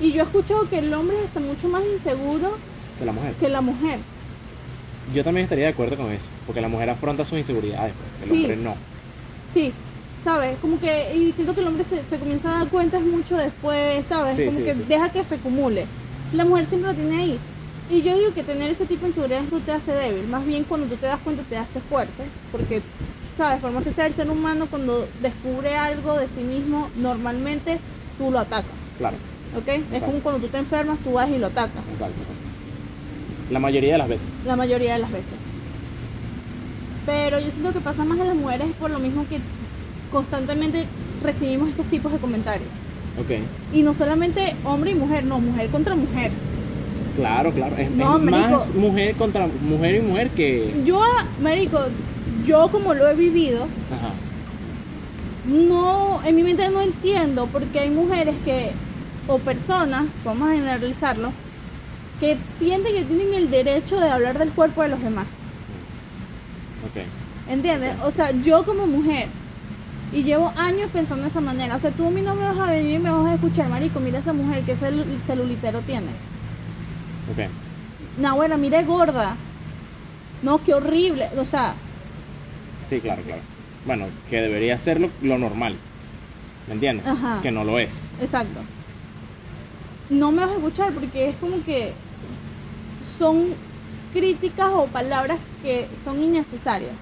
Speaker 2: Y yo he escuchado que el hombre está mucho más inseguro
Speaker 1: Que la mujer.
Speaker 2: que la mujer.
Speaker 1: Yo también estaría de acuerdo con eso. Porque la mujer afronta sus inseguridades, pues. El
Speaker 2: Sí.
Speaker 1: hombre no.
Speaker 2: Sí, ¿sabes? Como que, y siento que el hombre se, se comienza a dar cuenta mucho después, ¿sabes?
Speaker 1: Sí,
Speaker 2: Como
Speaker 1: sí,
Speaker 2: que deja que se acumule. La mujer siempre lo tiene ahí. Y yo digo que tener ese tipo de inseguridades no te hace débil. Más bien cuando tú te das cuenta te hace fuerte. Porque, ¿sabes? Por más que sea el ser humano, cuando descubre algo de sí mismo, normalmente tú lo atacas.
Speaker 1: Claro.
Speaker 2: ¿Ok? Es como cuando tú te enfermas, tú vas y lo atacas.
Speaker 1: Exacto. exacto. La mayoría de las veces.
Speaker 2: La mayoría de las veces. Pero yo siento que pasa más en las mujeres por lo mismo que constantemente recibimos estos tipos de comentarios.
Speaker 1: Ok.
Speaker 2: Y no solamente hombre y mujer, no, mujer contra mujer.
Speaker 1: Claro, claro. Es,
Speaker 2: No,
Speaker 1: es
Speaker 2: marico.
Speaker 1: más mujer contra mujer y mujer que.
Speaker 2: Yo, Marico, yo como lo he vivido,
Speaker 1: Ajá.
Speaker 2: no, en mi mente no entiendo porque hay mujeres que, o personas, vamos a generalizarlo, que sienten que tienen el derecho de hablar del cuerpo de los demás.
Speaker 1: Ok.
Speaker 2: ¿Entiendes? O sea, yo como mujer, y llevo años pensando de esa manera, o sea, tú a mí no me vas a venir y me vas a escuchar, marico, mira esa mujer, que celu celulitero tiene.
Speaker 1: Ok.
Speaker 2: No, bueno, mire gorda. No, qué horrible. O sea,
Speaker 1: Sí, claro, claro. Bueno, que debería ser lo, lo normal. ¿Me entiendes?
Speaker 2: Ajá.
Speaker 1: Que no lo es.
Speaker 2: exacto. No me vas a escuchar porque es como que son críticas o palabras que son innecesarias.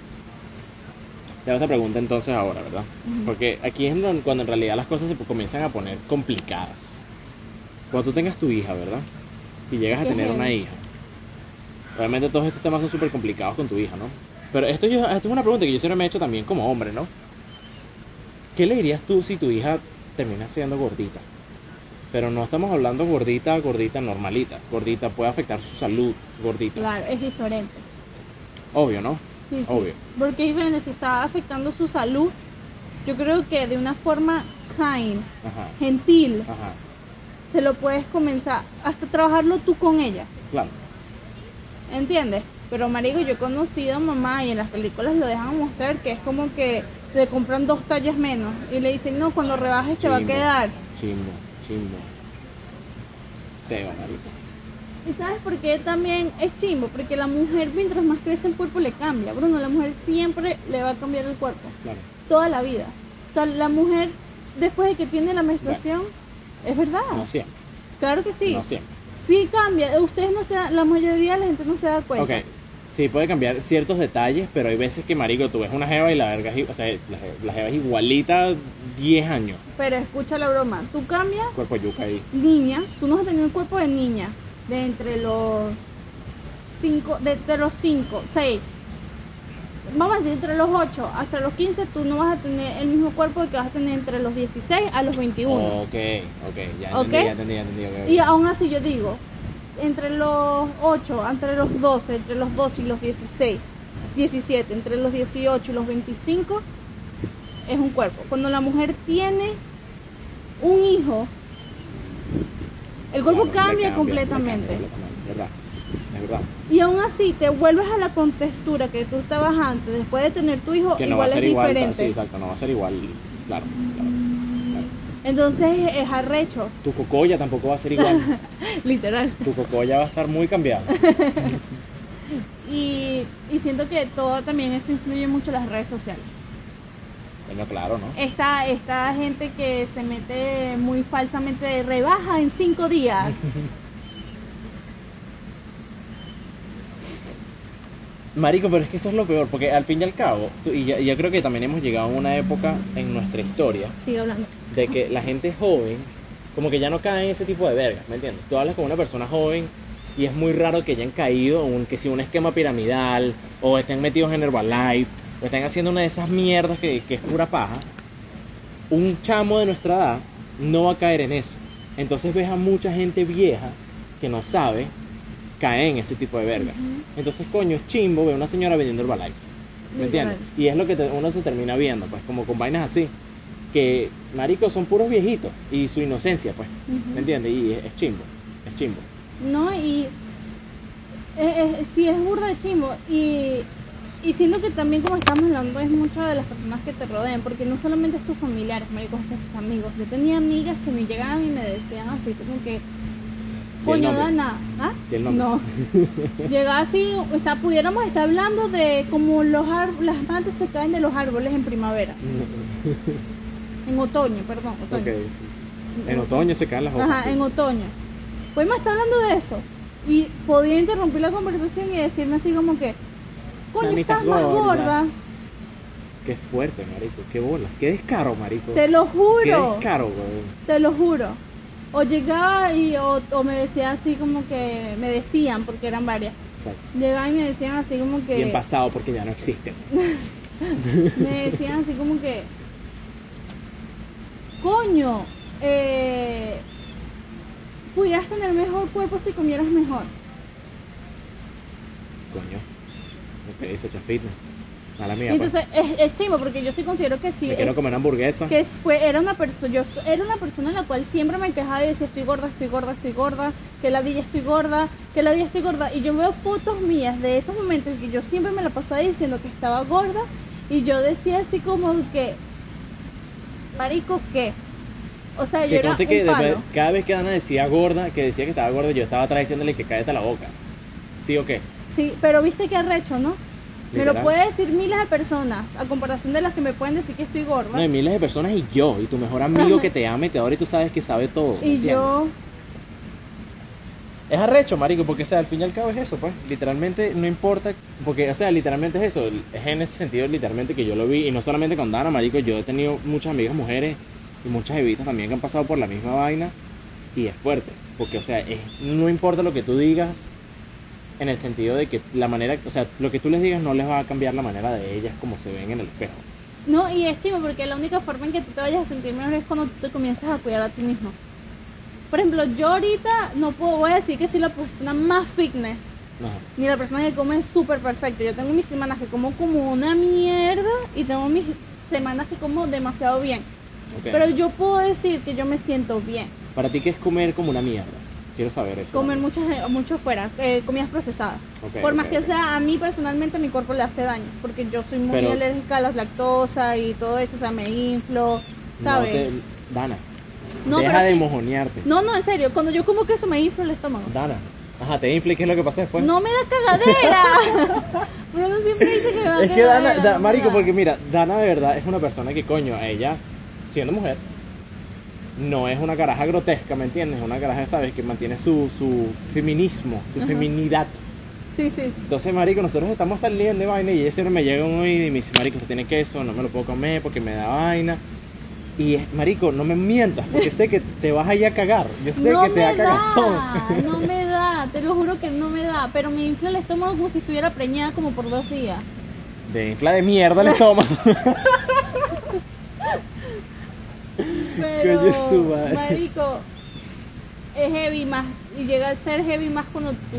Speaker 1: Te hago esta pregunta entonces ahora, ¿verdad? Porque aquí es cuando en realidad las cosas se comienzan a poner complicadas. Cuando tú tengas tu hija, ¿verdad? Si llegas a tener una hija. Realmente todos estos temas son súper complicados con tu hija, ¿no? Pero esto, yo- esto es una pregunta que yo siempre me he hecho también como hombre, ¿no? ¿Qué le dirías tú si tu hija termina siendo gordita? Pero no estamos hablando gordita, gordita normalita. Gordita puede afectar su salud, gordita.
Speaker 2: Claro, es diferente.
Speaker 1: Obvio, ¿no?
Speaker 2: Sí, sí.
Speaker 1: Obvio.
Speaker 2: Porque es diferente, si está afectando su salud, yo creo que de una forma kind,
Speaker 1: Ajá.
Speaker 2: gentil,
Speaker 1: Ajá.
Speaker 2: se lo puedes comenzar hasta trabajarlo tú con ella.
Speaker 1: Claro.
Speaker 2: ¿Entiendes? Pero marico, yo he conocido a mamá y en las películas lo dejan mostrar que es como que le compran dos tallas menos y le dicen, no, cuando rebajes te va a quedar.
Speaker 1: Chimbo, chimbo. Feo, marico.
Speaker 2: ¿Y sabes por qué también es chimbo? Porque la mujer mientras más crece el cuerpo le cambia. Bruno, la mujer siempre le va a cambiar el cuerpo.
Speaker 1: Claro.
Speaker 2: Toda la vida. O sea, la mujer después de que tiene la menstruación, es verdad.
Speaker 1: No siempre.
Speaker 2: Claro que sí.
Speaker 1: No siempre.
Speaker 2: Sí cambia. Ustedes no se dan- la mayoría de la gente no se da cuenta.
Speaker 1: Ok. Sí, puede cambiar ciertos detalles, pero hay veces que, marico, tú ves una jeva y la verga es, o sea, la, je- la jeva es igualita 10 años.
Speaker 2: Pero escucha la broma, tú cambias
Speaker 1: Cuerpo de yuca ahí.
Speaker 2: niña, tú no a tener un cuerpo de niña de entre los 5, de, de los 5, 6. Vamos a decir entre los 8 hasta los 15 tú no vas a tener el mismo cuerpo que vas a tener entre los 16 a los 21.
Speaker 1: Ok, ok, ya entendí, ya entendí, ya entendí. ok, ok.
Speaker 2: Y aún así yo digo, entre los 8, entre los 12, entre los 12 y los 16, 17, entre los 18 y los 25, es un cuerpo. Cuando la mujer tiene un hijo, el cuerpo
Speaker 1: le
Speaker 2: cambia completamente.
Speaker 1: cambia completamente, Es verdad, es verdad.
Speaker 2: Y aún así te vuelves a la contextura que tú estabas antes, después de tener tu hijo,
Speaker 1: Que no va a
Speaker 2: igual
Speaker 1: ser
Speaker 2: es
Speaker 1: igual,
Speaker 2: diferente.
Speaker 1: sí, exacto, no va a ser igual, claro, claro.
Speaker 2: Entonces es arrecho,
Speaker 1: Tu cocoya tampoco va a ser igual.
Speaker 2: literal.
Speaker 1: tu cocoya va a estar muy cambiada.
Speaker 2: Y, y siento que todo también eso influye mucho en las redes sociales.
Speaker 1: Bueno, claro, ¿no?
Speaker 2: Esta, esta gente que se mete muy falsamente de rebaja en cinco días.
Speaker 1: Marico, pero es que eso es lo peor, porque al fin y al cabo, tú- y ya, ya creo que también hemos llegado a una época en nuestra historia
Speaker 2: hablando.
Speaker 1: de que la gente joven, como que ya no cae en ese tipo de vergas, ¿me entiendes? Tú hablas con una persona joven y es muy raro que hayan caído en un, que si un esquema piramidal, o estén metidos en Herbalife, o estén haciendo una de esas mierdas que, que es pura paja. Un chamo de nuestra edad no va a caer en eso. Entonces ves a mucha gente vieja que no sabe caer en ese tipo de verga. Entonces, coño, es chimbo ver una señora vendiendo Herbalife. ¿Me entiendes? Y es lo que te- uno se termina viendo, pues, como con vainas así. Que, marico, son puros viejitos. Y su inocencia, pues.
Speaker 2: Ujú.
Speaker 1: ¿Me entiendes? Y es, es chimbo. Es chimbo.
Speaker 2: No, y eh, eh, sí es burda de chimbo. Y, y siento que también como estamos hablando es mucho de las personas que te rodean, porque no solamente es tus familiares, maricos, es tus amigos. Yo tenía amigas que me llegaban y me decían así como que, coño? Dana, ¿ah?
Speaker 1: ¿Y el nombre?
Speaker 2: No. Llegaba así, está, pudiéramos estar hablando de como los ar- las plantas se caen de los árboles en primavera, en otoño, perdón, otoño.
Speaker 1: ok, sí, sí. En otoño se caen las hojas.
Speaker 2: Ajá,
Speaker 1: sí.
Speaker 2: en otoño. Podemos estar hablando de eso. Y podía interrumpir la conversación y decirme así como que, coño, estás más
Speaker 1: gorda". Qué fuerte, marico. Qué bola. Qué descaro, marico.
Speaker 2: Te lo
Speaker 1: Qué
Speaker 2: juro.
Speaker 1: descaro, weón.
Speaker 2: Te lo juro. O llegaba y o, o me decía así como que, me decían, porque eran varias.
Speaker 1: Exacto.
Speaker 2: Llegaban y me decían así como que...
Speaker 1: Bien pasado porque ya no existen.
Speaker 2: me decían así como que coño eh, pudieras tener mejor cuerpo si comieras mejor
Speaker 1: Coño. Ok, se echa fitness. Mala mía,
Speaker 2: y
Speaker 1: pues.
Speaker 2: entonces es, es chimo porque yo sí considero que sí
Speaker 1: Me quiero
Speaker 2: es-
Speaker 1: comer hamburguesa.
Speaker 2: que fue era una persona yo era una persona en la cual siempre me quejaba y decía estoy gorda estoy gorda estoy gorda que la día estoy gorda que la día estoy gorda y yo veo fotos mías de esos momentos que yo siempre me la pasaba diciendo que estaba gorda y yo decía así como que marico qué o sea yo
Speaker 1: Que
Speaker 2: era
Speaker 1: que
Speaker 2: un
Speaker 1: después-
Speaker 2: palo.
Speaker 1: cada vez que Ana decía gorda, que decía que estaba gorda, yo estaba atrás diciéndole que cállate la boca. ¿Sí o qué?
Speaker 2: sí pero viste que arrecho no me lo
Speaker 1: Literal.
Speaker 2: puede decir miles de personas a comparación de las que me pueden decir que estoy gorda
Speaker 1: No, hay miles de personas y yo, y tu mejor amigo que te ama y te adora y tú sabes que sabe todo. ¿me
Speaker 2: y
Speaker 1: entiendes?
Speaker 2: yo
Speaker 1: Es arrecho, marico, porque, o sea, al fin y al cabo es eso, pues. Literalmente, no importa, porque, o sea, literalmente es eso. Es en ese sentido, literalmente, que yo lo vi, y no solamente con Dana, marico, yo he tenido muchas amigas mujeres y muchas evitas también que han pasado por la misma vaina, y es fuerte, porque, o sea, es- no importa lo que tú digas, en el sentido de que la manera, o sea, lo que tú les digas no les va a cambiar la manera de ellas como se ven en el espejo.
Speaker 2: No, y es chivo porque la única forma en que tú te vayas a sentir mejor es cuando tú te comienzas a cuidar a ti mismo. Por ejemplo, yo ahorita no puedo, voy a decir que soy la persona más fitness,
Speaker 1: Ajá.
Speaker 2: ni la persona que come súper perfecto. Yo tengo mis semanas que como como una mierda y tengo mis semanas que como demasiado bien. Pero yo puedo decir que yo me siento bien.
Speaker 1: Para ti, ¿qué es comer como una mierda? Quiero saber eso.
Speaker 2: Comer
Speaker 1: ¿no?
Speaker 2: mucho, mucho fuera, eh, comidas procesadas. Por más que sea, a mí personalmente mi cuerpo le hace daño, porque yo soy muy
Speaker 1: Pero-
Speaker 2: alérgica a las lactosa y todo eso, o sea, me inflo,
Speaker 1: No
Speaker 2: ¿sabes?
Speaker 1: te- Dana,
Speaker 2: No,
Speaker 1: deja
Speaker 2: pero
Speaker 1: de
Speaker 2: sí.
Speaker 1: mojonearte.
Speaker 2: No, no, en serio, cuando yo como queso me inflo el estómago.
Speaker 1: Dana. Ajá, te infla y ¿qué es lo que pasa después?
Speaker 2: No me da cagadera. Bruno siempre dice que me da
Speaker 1: es que Dana, Da- marico, porque mira, Dana de verdad es una persona que coño, ella, siendo mujer, no es una caraja grotesca, ¿me entiendes? Es una caraja, ¿sabes? Que mantiene su, su feminismo, su
Speaker 2: Ajá.
Speaker 1: feminidad.
Speaker 2: Sí, sí.
Speaker 1: Entonces, marico, nosotros estamos saliendo de vaina y siempre me llega un y me dice, marico, usted tiene queso, no me lo puedo comer porque me da vaina. Y, es- marico, no me mientas, porque sé que te vas a ir a cagar. Yo sé
Speaker 2: no
Speaker 1: que te
Speaker 2: me
Speaker 1: da cagazón.
Speaker 2: da, no me da, te lo juro que no me da, pero me infla el estómago como si estuviera preñada como por dos días.
Speaker 1: De infla de mierda el estómago.
Speaker 2: Pero,
Speaker 1: Coño, su madre.
Speaker 2: marico, es heavy más, y llega a ser heavy más cuando tú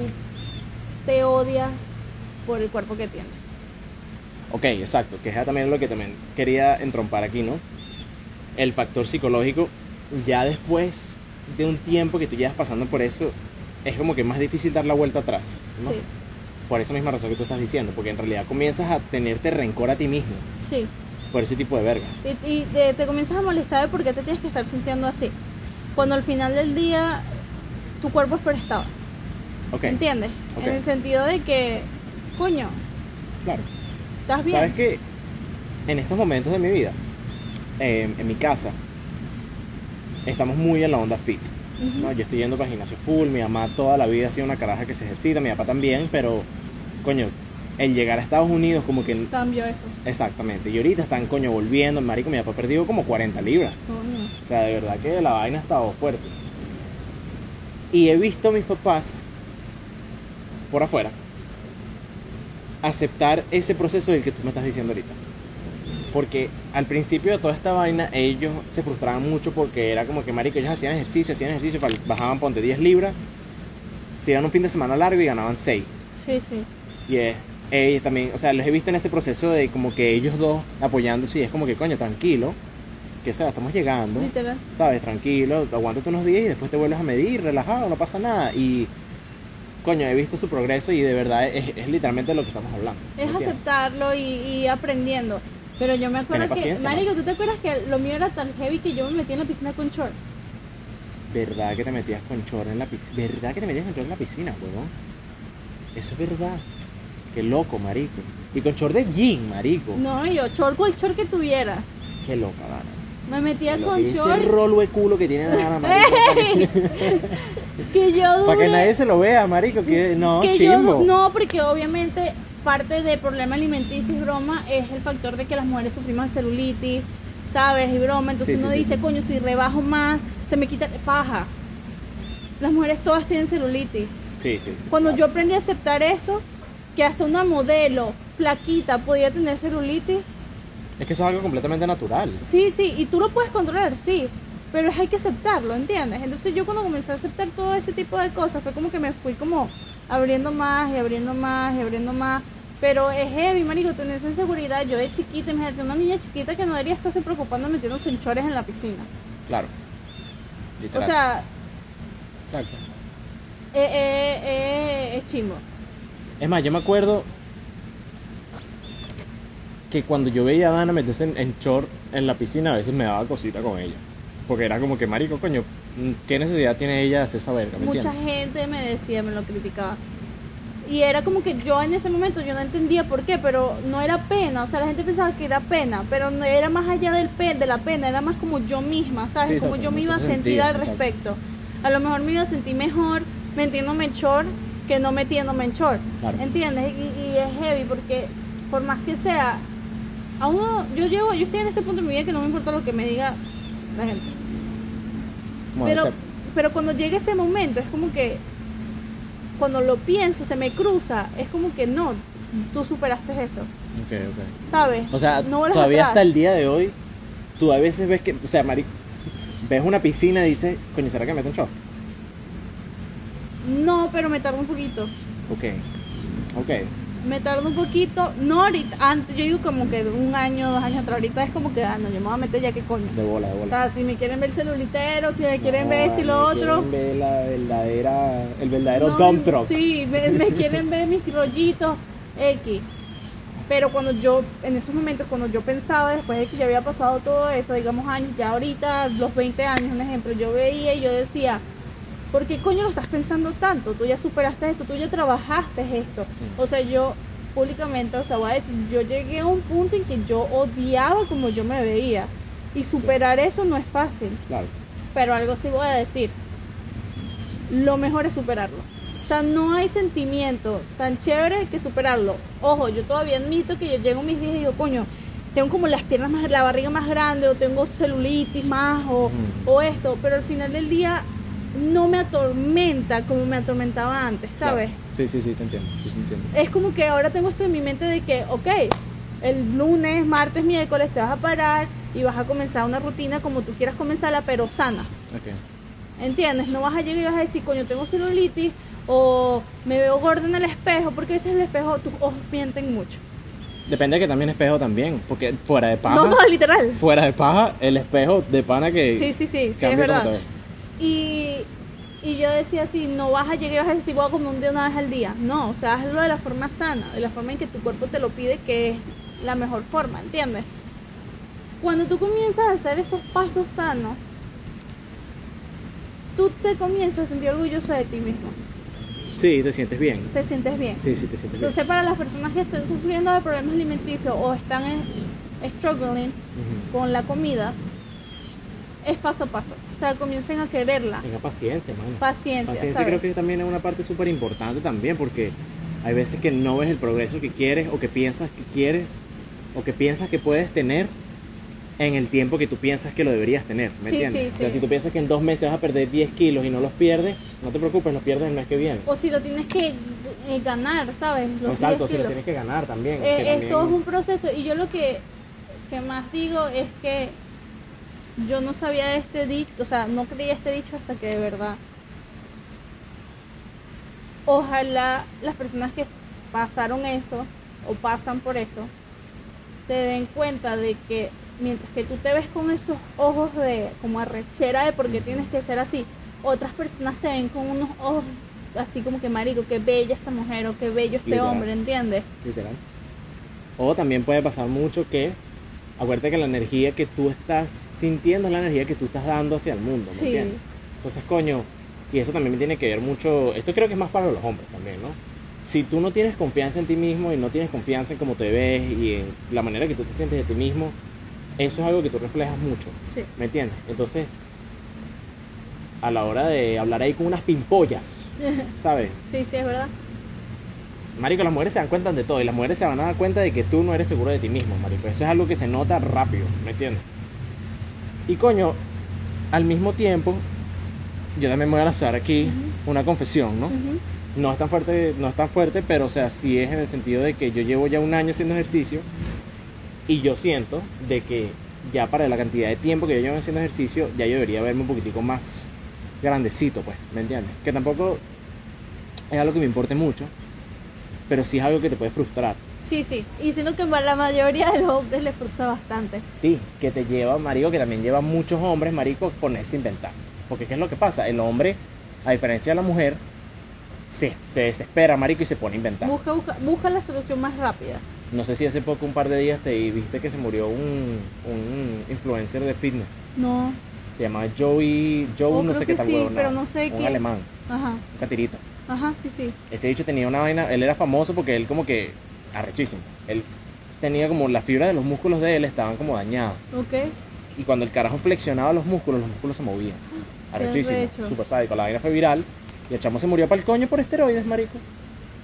Speaker 2: te odias por el cuerpo que tienes.
Speaker 1: ok, exacto, que es también lo que también quería entrompar aquí, ¿no? El factor psicológico, ya después de un tiempo que tú llevas pasando por eso, es como que más difícil dar la vuelta atrás, ¿no?
Speaker 2: Sí,
Speaker 1: Por esa misma razón que tú estás diciendo, porque en realidad comienzas a tenerte rencor a ti mismo
Speaker 2: sí.
Speaker 1: Por ese tipo de verga.
Speaker 2: Y, y te, te comienzas a molestar de por qué te tienes que estar sintiendo así. Cuando al final del día tu cuerpo es prestado.
Speaker 1: Ok,
Speaker 2: ¿Entiendes?
Speaker 1: Ok.
Speaker 2: En el sentido de que, coño,
Speaker 1: claro.
Speaker 2: estás bien.
Speaker 1: ¿Sabes qué? En estos momentos de mi vida, eh, en mi casa, estamos muy en la onda fit. ¿no? Yo estoy yendo para el gimnasio full, mi mamá toda la vida ha sido una caraja que se ejercita, mi papá también, pero, coño, el llegar a Estados Unidos como que...
Speaker 2: Cambio eso.
Speaker 1: Exactamente, y ahorita están, coño, volviendo, marico, mi papá perdió como 40 libras.
Speaker 2: Coño.
Speaker 1: O sea, de verdad que la vaina ha estado fuerte. Y he visto a mis papás por afuera aceptar ese proceso del que tú me estás diciendo ahorita. Porque al principio de toda esta vaina ellos se frustraban mucho porque era como que, marico, ellos hacían ejercicio, hacían ejercicio, bajaban, ponte 10 libras, se iban un fin de semana largo y ganaban 6.
Speaker 2: Sí, sí.
Speaker 1: Y es, ellos también, o sea, los he visto en ese proceso de como que ellos dos apoyándose y es como que, coño, tranquilo, que sea, estamos llegando.
Speaker 2: Literal.
Speaker 1: ¿sabes? Tranquilo, aguántate unos días y después te vuelves a medir, relajado, no pasa nada. Y, coño, he visto su progreso y de verdad es, es literalmente lo que estamos hablando.
Speaker 2: Es aceptarlo y, y aprendiendo. Pero yo me acuerdo que. Marico, ¿tú te acuerdas que lo mío era tan heavy que yo me metí en la piscina con short?
Speaker 1: ¿Verdad que te metías con chor en la piscina? ¿Verdad que te metías con chor en la piscina, huevón? Eso es verdad. Qué loco, marico. Y con chor de jean, marico.
Speaker 2: No, yo, short cual short que tuviera.
Speaker 1: Qué loca, Dana.
Speaker 2: Me metía
Speaker 1: Lo
Speaker 2: con short
Speaker 1: el rolo de culo que tiene Dana, marico.
Speaker 2: que yo
Speaker 1: Para que
Speaker 2: duré-
Speaker 1: nadie se lo vea, marico. Que, no,
Speaker 2: que yo no, porque obviamente parte del problema alimenticio y broma es el factor de que las mujeres sufrimos de celulitis, ¿sabes? Y broma. Entonces
Speaker 1: Sí,
Speaker 2: uno
Speaker 1: sí.
Speaker 2: dice, coño, si rebajo más, se me quita paja. Las mujeres todas tienen celulitis.
Speaker 1: Sí, sí.
Speaker 2: Cuando yo aprendí a aceptar eso, que hasta una modelo flaquita podía tener celulitis,
Speaker 1: Es que eso es algo completamente natural.
Speaker 2: sí, sí, y tú lo puedes controlar, sí, pero hay que aceptarlo, ¿entiendes? Entonces yo cuando comencé a aceptar todo ese tipo de cosas, fue como que me fui como abriendo más y abriendo más y abriendo más. Pero es heavy, marico, tener esa inseguridad. Yo de chiquita, imagínate, una niña chiquita que no debería estarse preocupando metiéndose en chores en la piscina.
Speaker 1: Claro.
Speaker 2: O
Speaker 1: Literal.
Speaker 2: sea,
Speaker 1: Exacto.
Speaker 2: eh, eh, eh, es chimbo.
Speaker 1: Es más, yo me acuerdo que cuando yo veía a Dana meterse en, en short en la piscina, a veces me daba cosita con ella. Porque era como que, marico, coño, ¿qué necesidad tiene ella de hacer esa verga? ¿Me
Speaker 2: Mucha
Speaker 1: entiendes?
Speaker 2: gente me decía, me lo criticaba. Y era como que yo en ese momento yo no entendía por qué, pero no era pena, o sea, la gente pensaba que era pena, pero no era más allá del pe de la pena, era más como yo misma, ¿sabes?
Speaker 1: Sí,
Speaker 2: como
Speaker 1: exacto,
Speaker 2: yo me iba a sentir
Speaker 1: sentías,
Speaker 2: al
Speaker 1: exacto.
Speaker 2: respecto. A lo mejor me iba a sentir mejor metiéndome short que no metiéndome en short.
Speaker 1: Claro.
Speaker 2: ¿Entiendes? Y, y es heavy porque por más que sea, a uno, yo llego, yo estoy en este punto de mi vida que no me importa lo que me diga la gente.
Speaker 1: Como
Speaker 2: Pero, pero cuando llega ese momento, es como que cuando lo pienso, se me cruza, es como que no, tú superaste eso,
Speaker 1: Ok, ok.
Speaker 2: ¿sabes?
Speaker 1: O sea,
Speaker 2: no
Speaker 1: todavía
Speaker 2: atrás.
Speaker 1: hasta el día de hoy, tú a veces ves que, o sea, marico, ves una piscina y dices, coño, ¿será que me meto en short?
Speaker 2: No, pero me tarda un poquito.
Speaker 1: Ok. Ok.
Speaker 2: Me tarda un poquito, no ahorita, antes, yo digo como que un año, dos años atrás, ahorita es como que, ah, no, yo me voy a meter ya que coño.
Speaker 1: De bola, de bola.
Speaker 2: O sea, si me quieren ver celulitero, si me quieren
Speaker 1: No,
Speaker 2: ver esto y lo
Speaker 1: me
Speaker 2: otro.
Speaker 1: quieren ver la verdadera, el verdadero
Speaker 2: No,
Speaker 1: dump truck.
Speaker 2: Sí, me, me quieren ver mis rollitos X. Pero cuando yo, en esos momentos, cuando yo pensaba, después de que ya había pasado todo eso, digamos años, ya ahorita, los 20 años, un ejemplo, yo veía y yo decía, ¿por qué coño lo estás pensando tanto? Tú ya superaste esto, tú ya trabajaste esto. O sea, yo públicamente, o sea, voy a decir, yo llegué a un punto en que yo odiaba como yo me veía. Y superar eso no es fácil.
Speaker 1: Claro.
Speaker 2: Pero algo sí voy a decir. Lo mejor es superarlo. O sea, no hay sentimiento tan chévere que superarlo. Ojo, yo todavía admito que yo llego a mis días y digo, coño, tengo como las piernas más, la barriga más grande, o tengo celulitis más, o,
Speaker 1: Ujú.
Speaker 2: o esto, pero al final del día no me atormenta como me atormentaba antes, ¿sabes?
Speaker 1: Claro. Sí, sí, sí, te entiendo. Sí, te entiendo.
Speaker 2: Es como que ahora tengo esto en mi mente de que, ok, el lunes, martes, miércoles te vas a parar y vas a comenzar una rutina como tú quieras comenzarla, pero sana.
Speaker 1: Ok.
Speaker 2: ¿Entiendes? No vas a llegar y vas a decir, coño, tengo celulitis o me veo gorda en el espejo, porque veces en el espejo tus ojos mienten mucho.
Speaker 1: Depende de que también espejo también, porque fuera de paja,
Speaker 2: No, no, literal.
Speaker 1: fuera de paja, el espejo de pana que
Speaker 2: Sí, sí, sí, sí, es verdad. Y, y yo decía así, no vas a llegar y vas a decir, voy a comer un día una vez al día. No, o sea, hazlo de la forma sana, de la forma en que tu cuerpo te lo pide, que es la mejor forma, ¿entiendes? Cuando tú comienzas a hacer esos pasos sanos, tú te comienzas a sentir orgulloso de ti mismo.
Speaker 1: Sí, te sientes bien.
Speaker 2: Te sientes bien.
Speaker 1: Sí, sí, te sientes bien.
Speaker 2: Entonces, para las personas que estén sufriendo de problemas alimenticios o están en- struggling con la comida, es paso a paso. O sea, comiencen a quererla.
Speaker 1: Tenga paciencia, mano.
Speaker 2: Paciencia,
Speaker 1: Paciencia
Speaker 2: ¿sabes?
Speaker 1: creo que también es una parte súper importante también porque hay veces que no ves el progreso que quieres o que piensas que quieres o que piensas que puedes tener en el tiempo que tú piensas que lo deberías tener, ¿me
Speaker 2: Sí,
Speaker 1: entiendes?
Speaker 2: sí,
Speaker 1: o sea,
Speaker 2: sí.
Speaker 1: si tú piensas que en dos meses vas a perder 10 kilos y no los pierdes, no te preocupes, los pierdes el mes que viene.
Speaker 2: O si lo tienes que eh, ganar, ¿sabes? Los
Speaker 1: Exacto,
Speaker 2: 10
Speaker 1: si lo tienes que ganar también.
Speaker 2: Eh,
Speaker 1: que también-
Speaker 2: Esto es un proceso y yo lo que, que más digo es que yo no sabía este dicho, o sea, no creía este dicho hasta que de verdad ojalá las personas que pasaron eso o pasan por eso se den cuenta de que mientras que tú te ves con esos ojos de como arrechera de por qué tienes que ser así, otras personas te ven con unos ojos así como que marico, qué bella esta mujer o qué bello este
Speaker 1: Literal.
Speaker 2: hombre, ¿entiendes?
Speaker 1: Literal. O también puede pasar mucho que, acuérdate que la energía que tú estás sintiendo es la energía que tú estás dando hacia el mundo, ¿me
Speaker 2: Sí.
Speaker 1: entiendes? Entonces, coño, y eso también me tiene que ver mucho, esto creo que es más para los hombres también, ¿no? Si tú no tienes confianza en ti mismo y no tienes confianza en cómo te ves y en la manera que tú te sientes de ti mismo, eso es algo que tú reflejas mucho,
Speaker 2: Sí.
Speaker 1: ¿me entiendes? Entonces, a la hora de hablar ahí con unas pimpollas, ¿sabes?
Speaker 2: Sí, sí, es verdad.
Speaker 1: Marico, las mujeres se dan cuenta de todo y las mujeres se van a dar cuenta de que tú no eres seguro de ti mismo, marico. Eso es algo que se nota rápido, ¿me entiendes? Y coño, al mismo tiempo, yo también me voy a lanzar aquí una confesión, ¿no? No es tan fuerte, no es tan fuerte, pero o sea, sí es en el sentido de que yo llevo ya un año haciendo ejercicio y yo siento de que ya para la cantidad de tiempo que yo llevo haciendo ejercicio, ya yo debería verme un poquitico más grandecito, pues, ¿me entiendes? Que tampoco es algo que me importe mucho, pero sí es algo que te puede frustrar.
Speaker 2: Sí, sí. Y siento que la mayoría de los hombres les frustra bastante.
Speaker 1: Sí, que te lleva, marico, que también lleva muchos hombres, marico, ponerse a inventar. Porque ¿qué es lo que pasa? El hombre, a diferencia de la mujer, se, se desespera, marico, y se pone a inventar.
Speaker 2: Busca, busca, busca la solución más rápida.
Speaker 1: No sé si hace poco, un par de días, te viste que se murió un, un influencer de fitness.
Speaker 2: No.
Speaker 1: Se llama Joey, Joe
Speaker 2: Oh,
Speaker 1: no sé qué tal
Speaker 2: sí, pero no sé
Speaker 1: Un alemán,
Speaker 2: Ajá.
Speaker 1: un catirito.
Speaker 2: Ajá, sí, sí.
Speaker 1: Ese dicho tenía una vaina, él era famoso porque él como que, arrechísimo. Él tenía como la fibra de los músculos de él estaban como dañadas.
Speaker 2: Ok.
Speaker 1: Y cuando el carajo flexionaba los músculos, los músculos se movían. Arrechísimo. Super sádico. La vaina fue viral. Y el chamo se murió para el coño por esteroides, marico.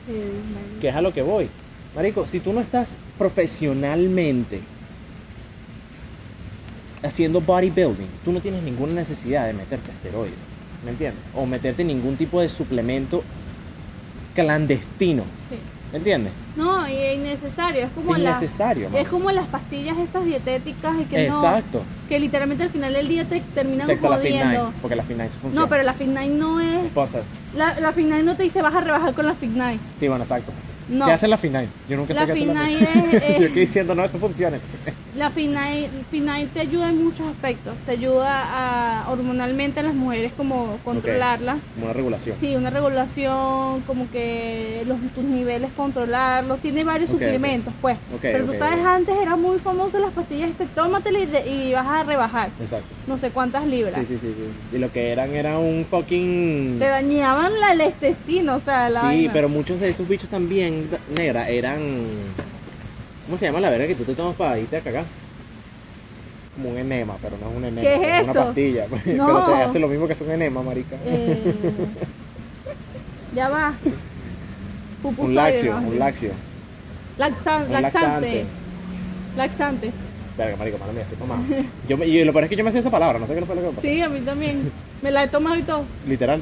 Speaker 2: Eh, man.
Speaker 1: Que es a lo que voy. Marico, si tú no estás profesionalmente haciendo bodybuilding, tú no tienes ninguna necesidad de meterte esteroides. ¿Me entiendes? O meterte ningún tipo de suplemento clandestino.
Speaker 2: Sí.
Speaker 1: ¿Me entiendes?
Speaker 2: No, y es innecesario. Es como, la- es como las pastillas estas dietéticas y que no.
Speaker 1: Exacto.
Speaker 2: Que literalmente al final del día te terminan
Speaker 1: Excepto la
Speaker 2: jodiendo.
Speaker 1: 9, porque la Fit 9 sí funciona.
Speaker 2: No, pero la Fit 9 no es.
Speaker 1: Sponsor.
Speaker 2: La, la Fit 9 no te dice vas a rebajar con la Fit 9.
Speaker 1: Sí, bueno, exacto.
Speaker 2: No.
Speaker 1: ¿Qué hace la Fit 9? Yo nunca sé
Speaker 2: La
Speaker 1: qué hace la
Speaker 2: 9
Speaker 1: Fit 9.
Speaker 2: es-
Speaker 1: Yo
Speaker 2: es-
Speaker 1: estoy diciendo, no, eso funciona.
Speaker 2: La Fit 9, Fit 9 te ayuda en muchos aspectos. Te ayuda a hormonalmente a las mujeres como controlarlas.
Speaker 1: Como una regulación.
Speaker 2: Sí, una regulación, como que los, tus niveles controlarlos, tiene varios suplementos, pues. Pero tú sabes, antes era muy famoso las pastillas, este, tómatela y, de- y vas a rebajar
Speaker 1: Exacto.
Speaker 2: no sé cuántas libras.
Speaker 1: Sí, sí, sí, sí. Y lo que eran era un fucking...
Speaker 2: Te dañaban la, el intestino, o sea, la
Speaker 1: Sí,
Speaker 2: vaina.
Speaker 1: pero muchos de esos bichos también, negra, eran... ¿Cómo se llama la verga que tú te tomas para irte a cagar? Como un enema, pero no es un enema.
Speaker 2: ¿Qué es eso?
Speaker 1: una pastilla.
Speaker 2: No.
Speaker 1: Pero te hace lo mismo que es un enema, marica.
Speaker 2: Eh, Ya va.
Speaker 1: Un
Speaker 2: Pupusoide,
Speaker 1: laxio,
Speaker 2: ¿no?
Speaker 1: un laxio.
Speaker 2: Laxan-
Speaker 1: Un
Speaker 2: laxante. Laxante.
Speaker 1: Verga, marico, mala mía, estoy tomado. Yo me- y lo peor es que yo me sé esa palabra, no sé qué fue lo que me pasó.
Speaker 2: Sí, a mí también. Me la he tomado y todo.
Speaker 1: Literal.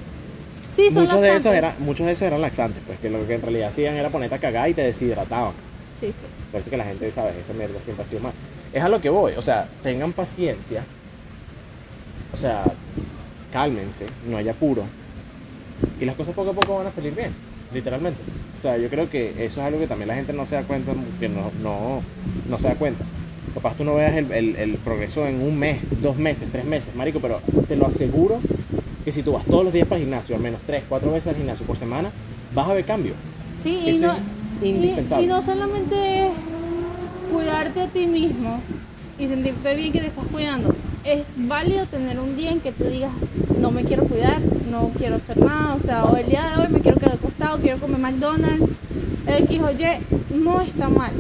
Speaker 2: Sí, son
Speaker 1: Muchos de, esos eran, muchos de esos eran laxantes, pues que lo que en realidad hacían era ponerte a cagar y te deshidrataban.
Speaker 2: Sí, sí.
Speaker 1: Parece que la gente, ¿sabes? Esa mierda siempre ha sido más. Es a lo que voy, o sea, tengan paciencia. O sea, cálmense, no haya apuro. Y las cosas poco a poco van a salir bien, literalmente. O sea, yo creo que eso es algo que también la gente no se da cuenta, que no, no, no se da cuenta. Capaz tú no veas el, el- el progreso en un mes, dos meses, tres meses, marico, pero te lo aseguro que si tú vas todos los días para el gimnasio, al menos tres, cuatro veces al gimnasio por semana, vas a ver cambio.
Speaker 2: Sí, y
Speaker 1: Eso
Speaker 2: no,
Speaker 1: es
Speaker 2: y-
Speaker 1: indispensable.
Speaker 2: Y, no solamente es cuidarte a ti mismo y sentirte bien que te estás cuidando. Es válido tener un día en que tú digas, no me quiero cuidar, no quiero hacer nada, o sea,
Speaker 1: Exacto.
Speaker 2: o el día de hoy me quiero quedar acostado, quiero comer McDonald's, X o Y, no está mal.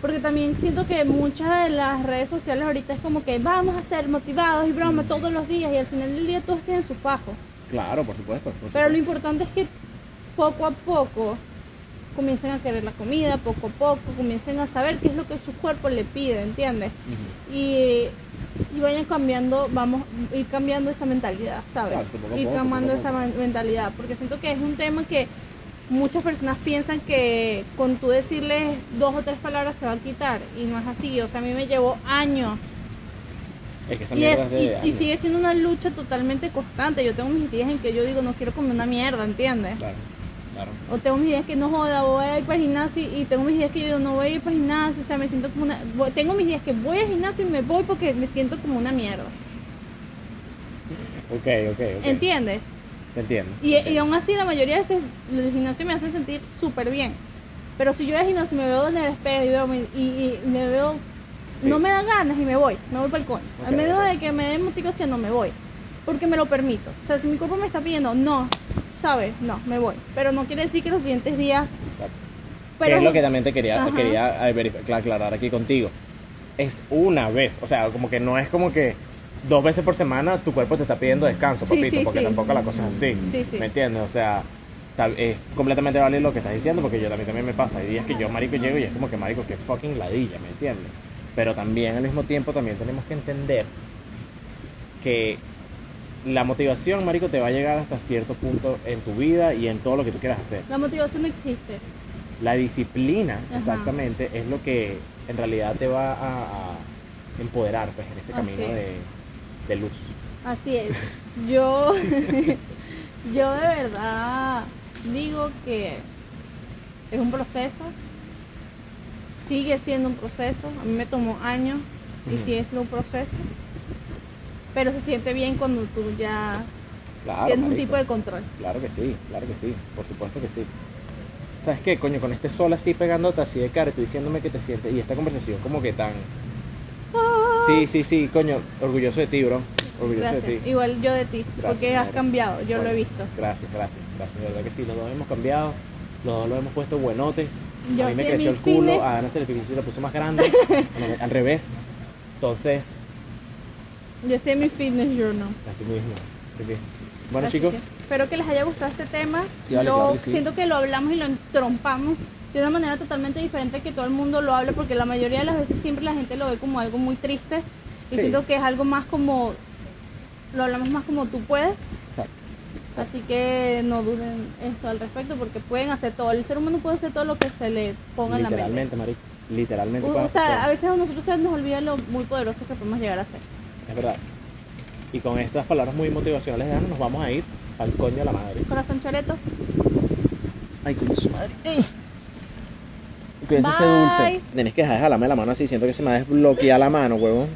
Speaker 2: Porque también siento que muchas de las redes sociales ahorita es como que vamos a ser motivados y broma todos los días y al final del día todos tienen su pajo.
Speaker 1: Claro, por supuesto. por
Speaker 2: Pero lo
Speaker 1: supuesto.
Speaker 2: importante es que poco a poco comiencen a querer la comida, poco a poco comiencen a saber qué es lo que su cuerpo le pide, ¿entiendes? Y, y vayan cambiando, vamos, ir cambiando esa mentalidad, ¿sabes?
Speaker 1: Exacto, poco a
Speaker 2: ir
Speaker 1: poco,
Speaker 2: cambiando
Speaker 1: poco a
Speaker 2: esa men- mentalidad, porque siento que es un tema que muchas personas piensan que con tú decirles dos o tres palabras se va a quitar, y no es así, o sea, a mí me llevó años
Speaker 1: Es que esa
Speaker 2: y, es-
Speaker 1: es de
Speaker 2: y- y sigue siendo una lucha totalmente constante. Yo tengo mis días en que yo digo, no quiero comer una mierda, ¿entiendes?
Speaker 1: Claro, claro.
Speaker 2: O tengo mis días que no joda, voy a ir para el gimnasio y tengo mis días que yo digo, no voy a ir para el gimnasio, o sea, me siento como una... voy- Tengo mis días que voy al gimnasio y me voy porque me siento como una mierda,
Speaker 1: Ok, ok, ok.
Speaker 2: ¿entiendes?
Speaker 1: Entiendo.
Speaker 2: Y, y aún así la mayoría de veces el gimnasio me hace sentir súper bien. Pero si yo voy al gimnasio y me veo en el espejo y, veo mi- y, y me veo...
Speaker 1: Sí.
Speaker 2: No me da ganas y me voy, me voy para el coño. Al menos
Speaker 1: ok.
Speaker 2: de que me dé motivación, no me voy. Porque me lo permito. O sea, si mi cuerpo me está pidiendo, no, ¿sabes? No, me voy. Pero no quiere decir que los siguientes días...
Speaker 1: Exacto.
Speaker 2: Pero
Speaker 1: que es lo que también te quería,
Speaker 2: Ajá.
Speaker 1: quería eh, verif- aclarar aquí contigo. Es una vez, o sea, como que no es como que dos veces por semana tu cuerpo te está pidiendo descanso,
Speaker 2: Sí,
Speaker 1: papito,
Speaker 2: sí,
Speaker 1: porque
Speaker 2: sí.
Speaker 1: tampoco la cosa es así.
Speaker 2: Sí, sí.
Speaker 1: ¿Me entiendes? O sea, es completamente válido lo que estás diciendo, porque yo también, también me pasa. Hay días que yo, marico, llego y es como que, marico, que fucking ladilla, ¿me entiendes? Pero también al mismo tiempo también tenemos que entender que la motivación, marico, te va a llegar hasta cierto punto en tu vida y en todo lo que tú quieras hacer.
Speaker 2: La motivación no existe.
Speaker 1: La disciplina,
Speaker 2: Ajá.
Speaker 1: exactamente, es lo que en realidad te va a, a empoderar pues, en ese
Speaker 2: Así
Speaker 1: camino de, de luz.
Speaker 2: Así es. Yo, yo de verdad digo que es un proceso. Sigue siendo un proceso. A mí me tomó años y
Speaker 1: Ujú.
Speaker 2: sigue siendo un proceso. Pero se siente bien cuando tú ya
Speaker 1: Claro,
Speaker 2: tienes un tipo de control.
Speaker 1: Claro que sí, claro que sí, por supuesto que sí. ¿Sabes qué, coño? Con este sol así pegándote así de cara, tú diciéndome que te sientes, y esta conversación como que tan... Sí, sí, sí, coño, orgulloso de ti, bro. Orgulloso
Speaker 2: Gracias.
Speaker 1: de ti.
Speaker 2: Igual yo de ti,
Speaker 1: Gracias,
Speaker 2: porque has cambiado, yo lo he visto.
Speaker 1: Gracias, gracias, gracias. De verdad que sí, los dos hemos cambiado, los dos lo hemos puesto buenotes.
Speaker 2: Yo
Speaker 1: a mí me creció el culo,
Speaker 2: fitness.
Speaker 1: a Ana se le, se le puso más grande, al- al revés. Entonces,
Speaker 2: Yo estoy en mi fitness journal.
Speaker 1: así mismo, así mismo. Bueno,
Speaker 2: Así
Speaker 1: chicos,
Speaker 2: que espero que les haya gustado este tema.
Speaker 1: Sí, vale,
Speaker 2: Lo-
Speaker 1: claro que sí.
Speaker 2: Siento que lo hablamos y lo entrompamos de una manera totalmente diferente que todo el mundo lo hable, porque la mayoría de las veces siempre la gente lo ve como algo muy triste. Y
Speaker 1: Sí.
Speaker 2: siento que es algo más como. Lo hablamos más como tú puedes.
Speaker 1: exacto.
Speaker 2: Así que no duden eso al respecto, porque pueden hacer todo. El ser humano puede hacer todo lo que se le ponga en la mente.
Speaker 1: Literalmente, marico. Literalmente.
Speaker 2: O, o sea,
Speaker 1: hacer
Speaker 2: a veces a nosotros se nos olvida lo muy poderoso que podemos llegar a ser.
Speaker 1: Es verdad. Y con esas palabras muy motivacionales de Ana, nos vamos a ir al coño de la madre.
Speaker 2: Corazón choreto.
Speaker 1: Ay, coño su madre. Cuídense ese dulce. Tenés que dejar de jalarme la mano así. Siento que se me desbloquea la mano, huevón.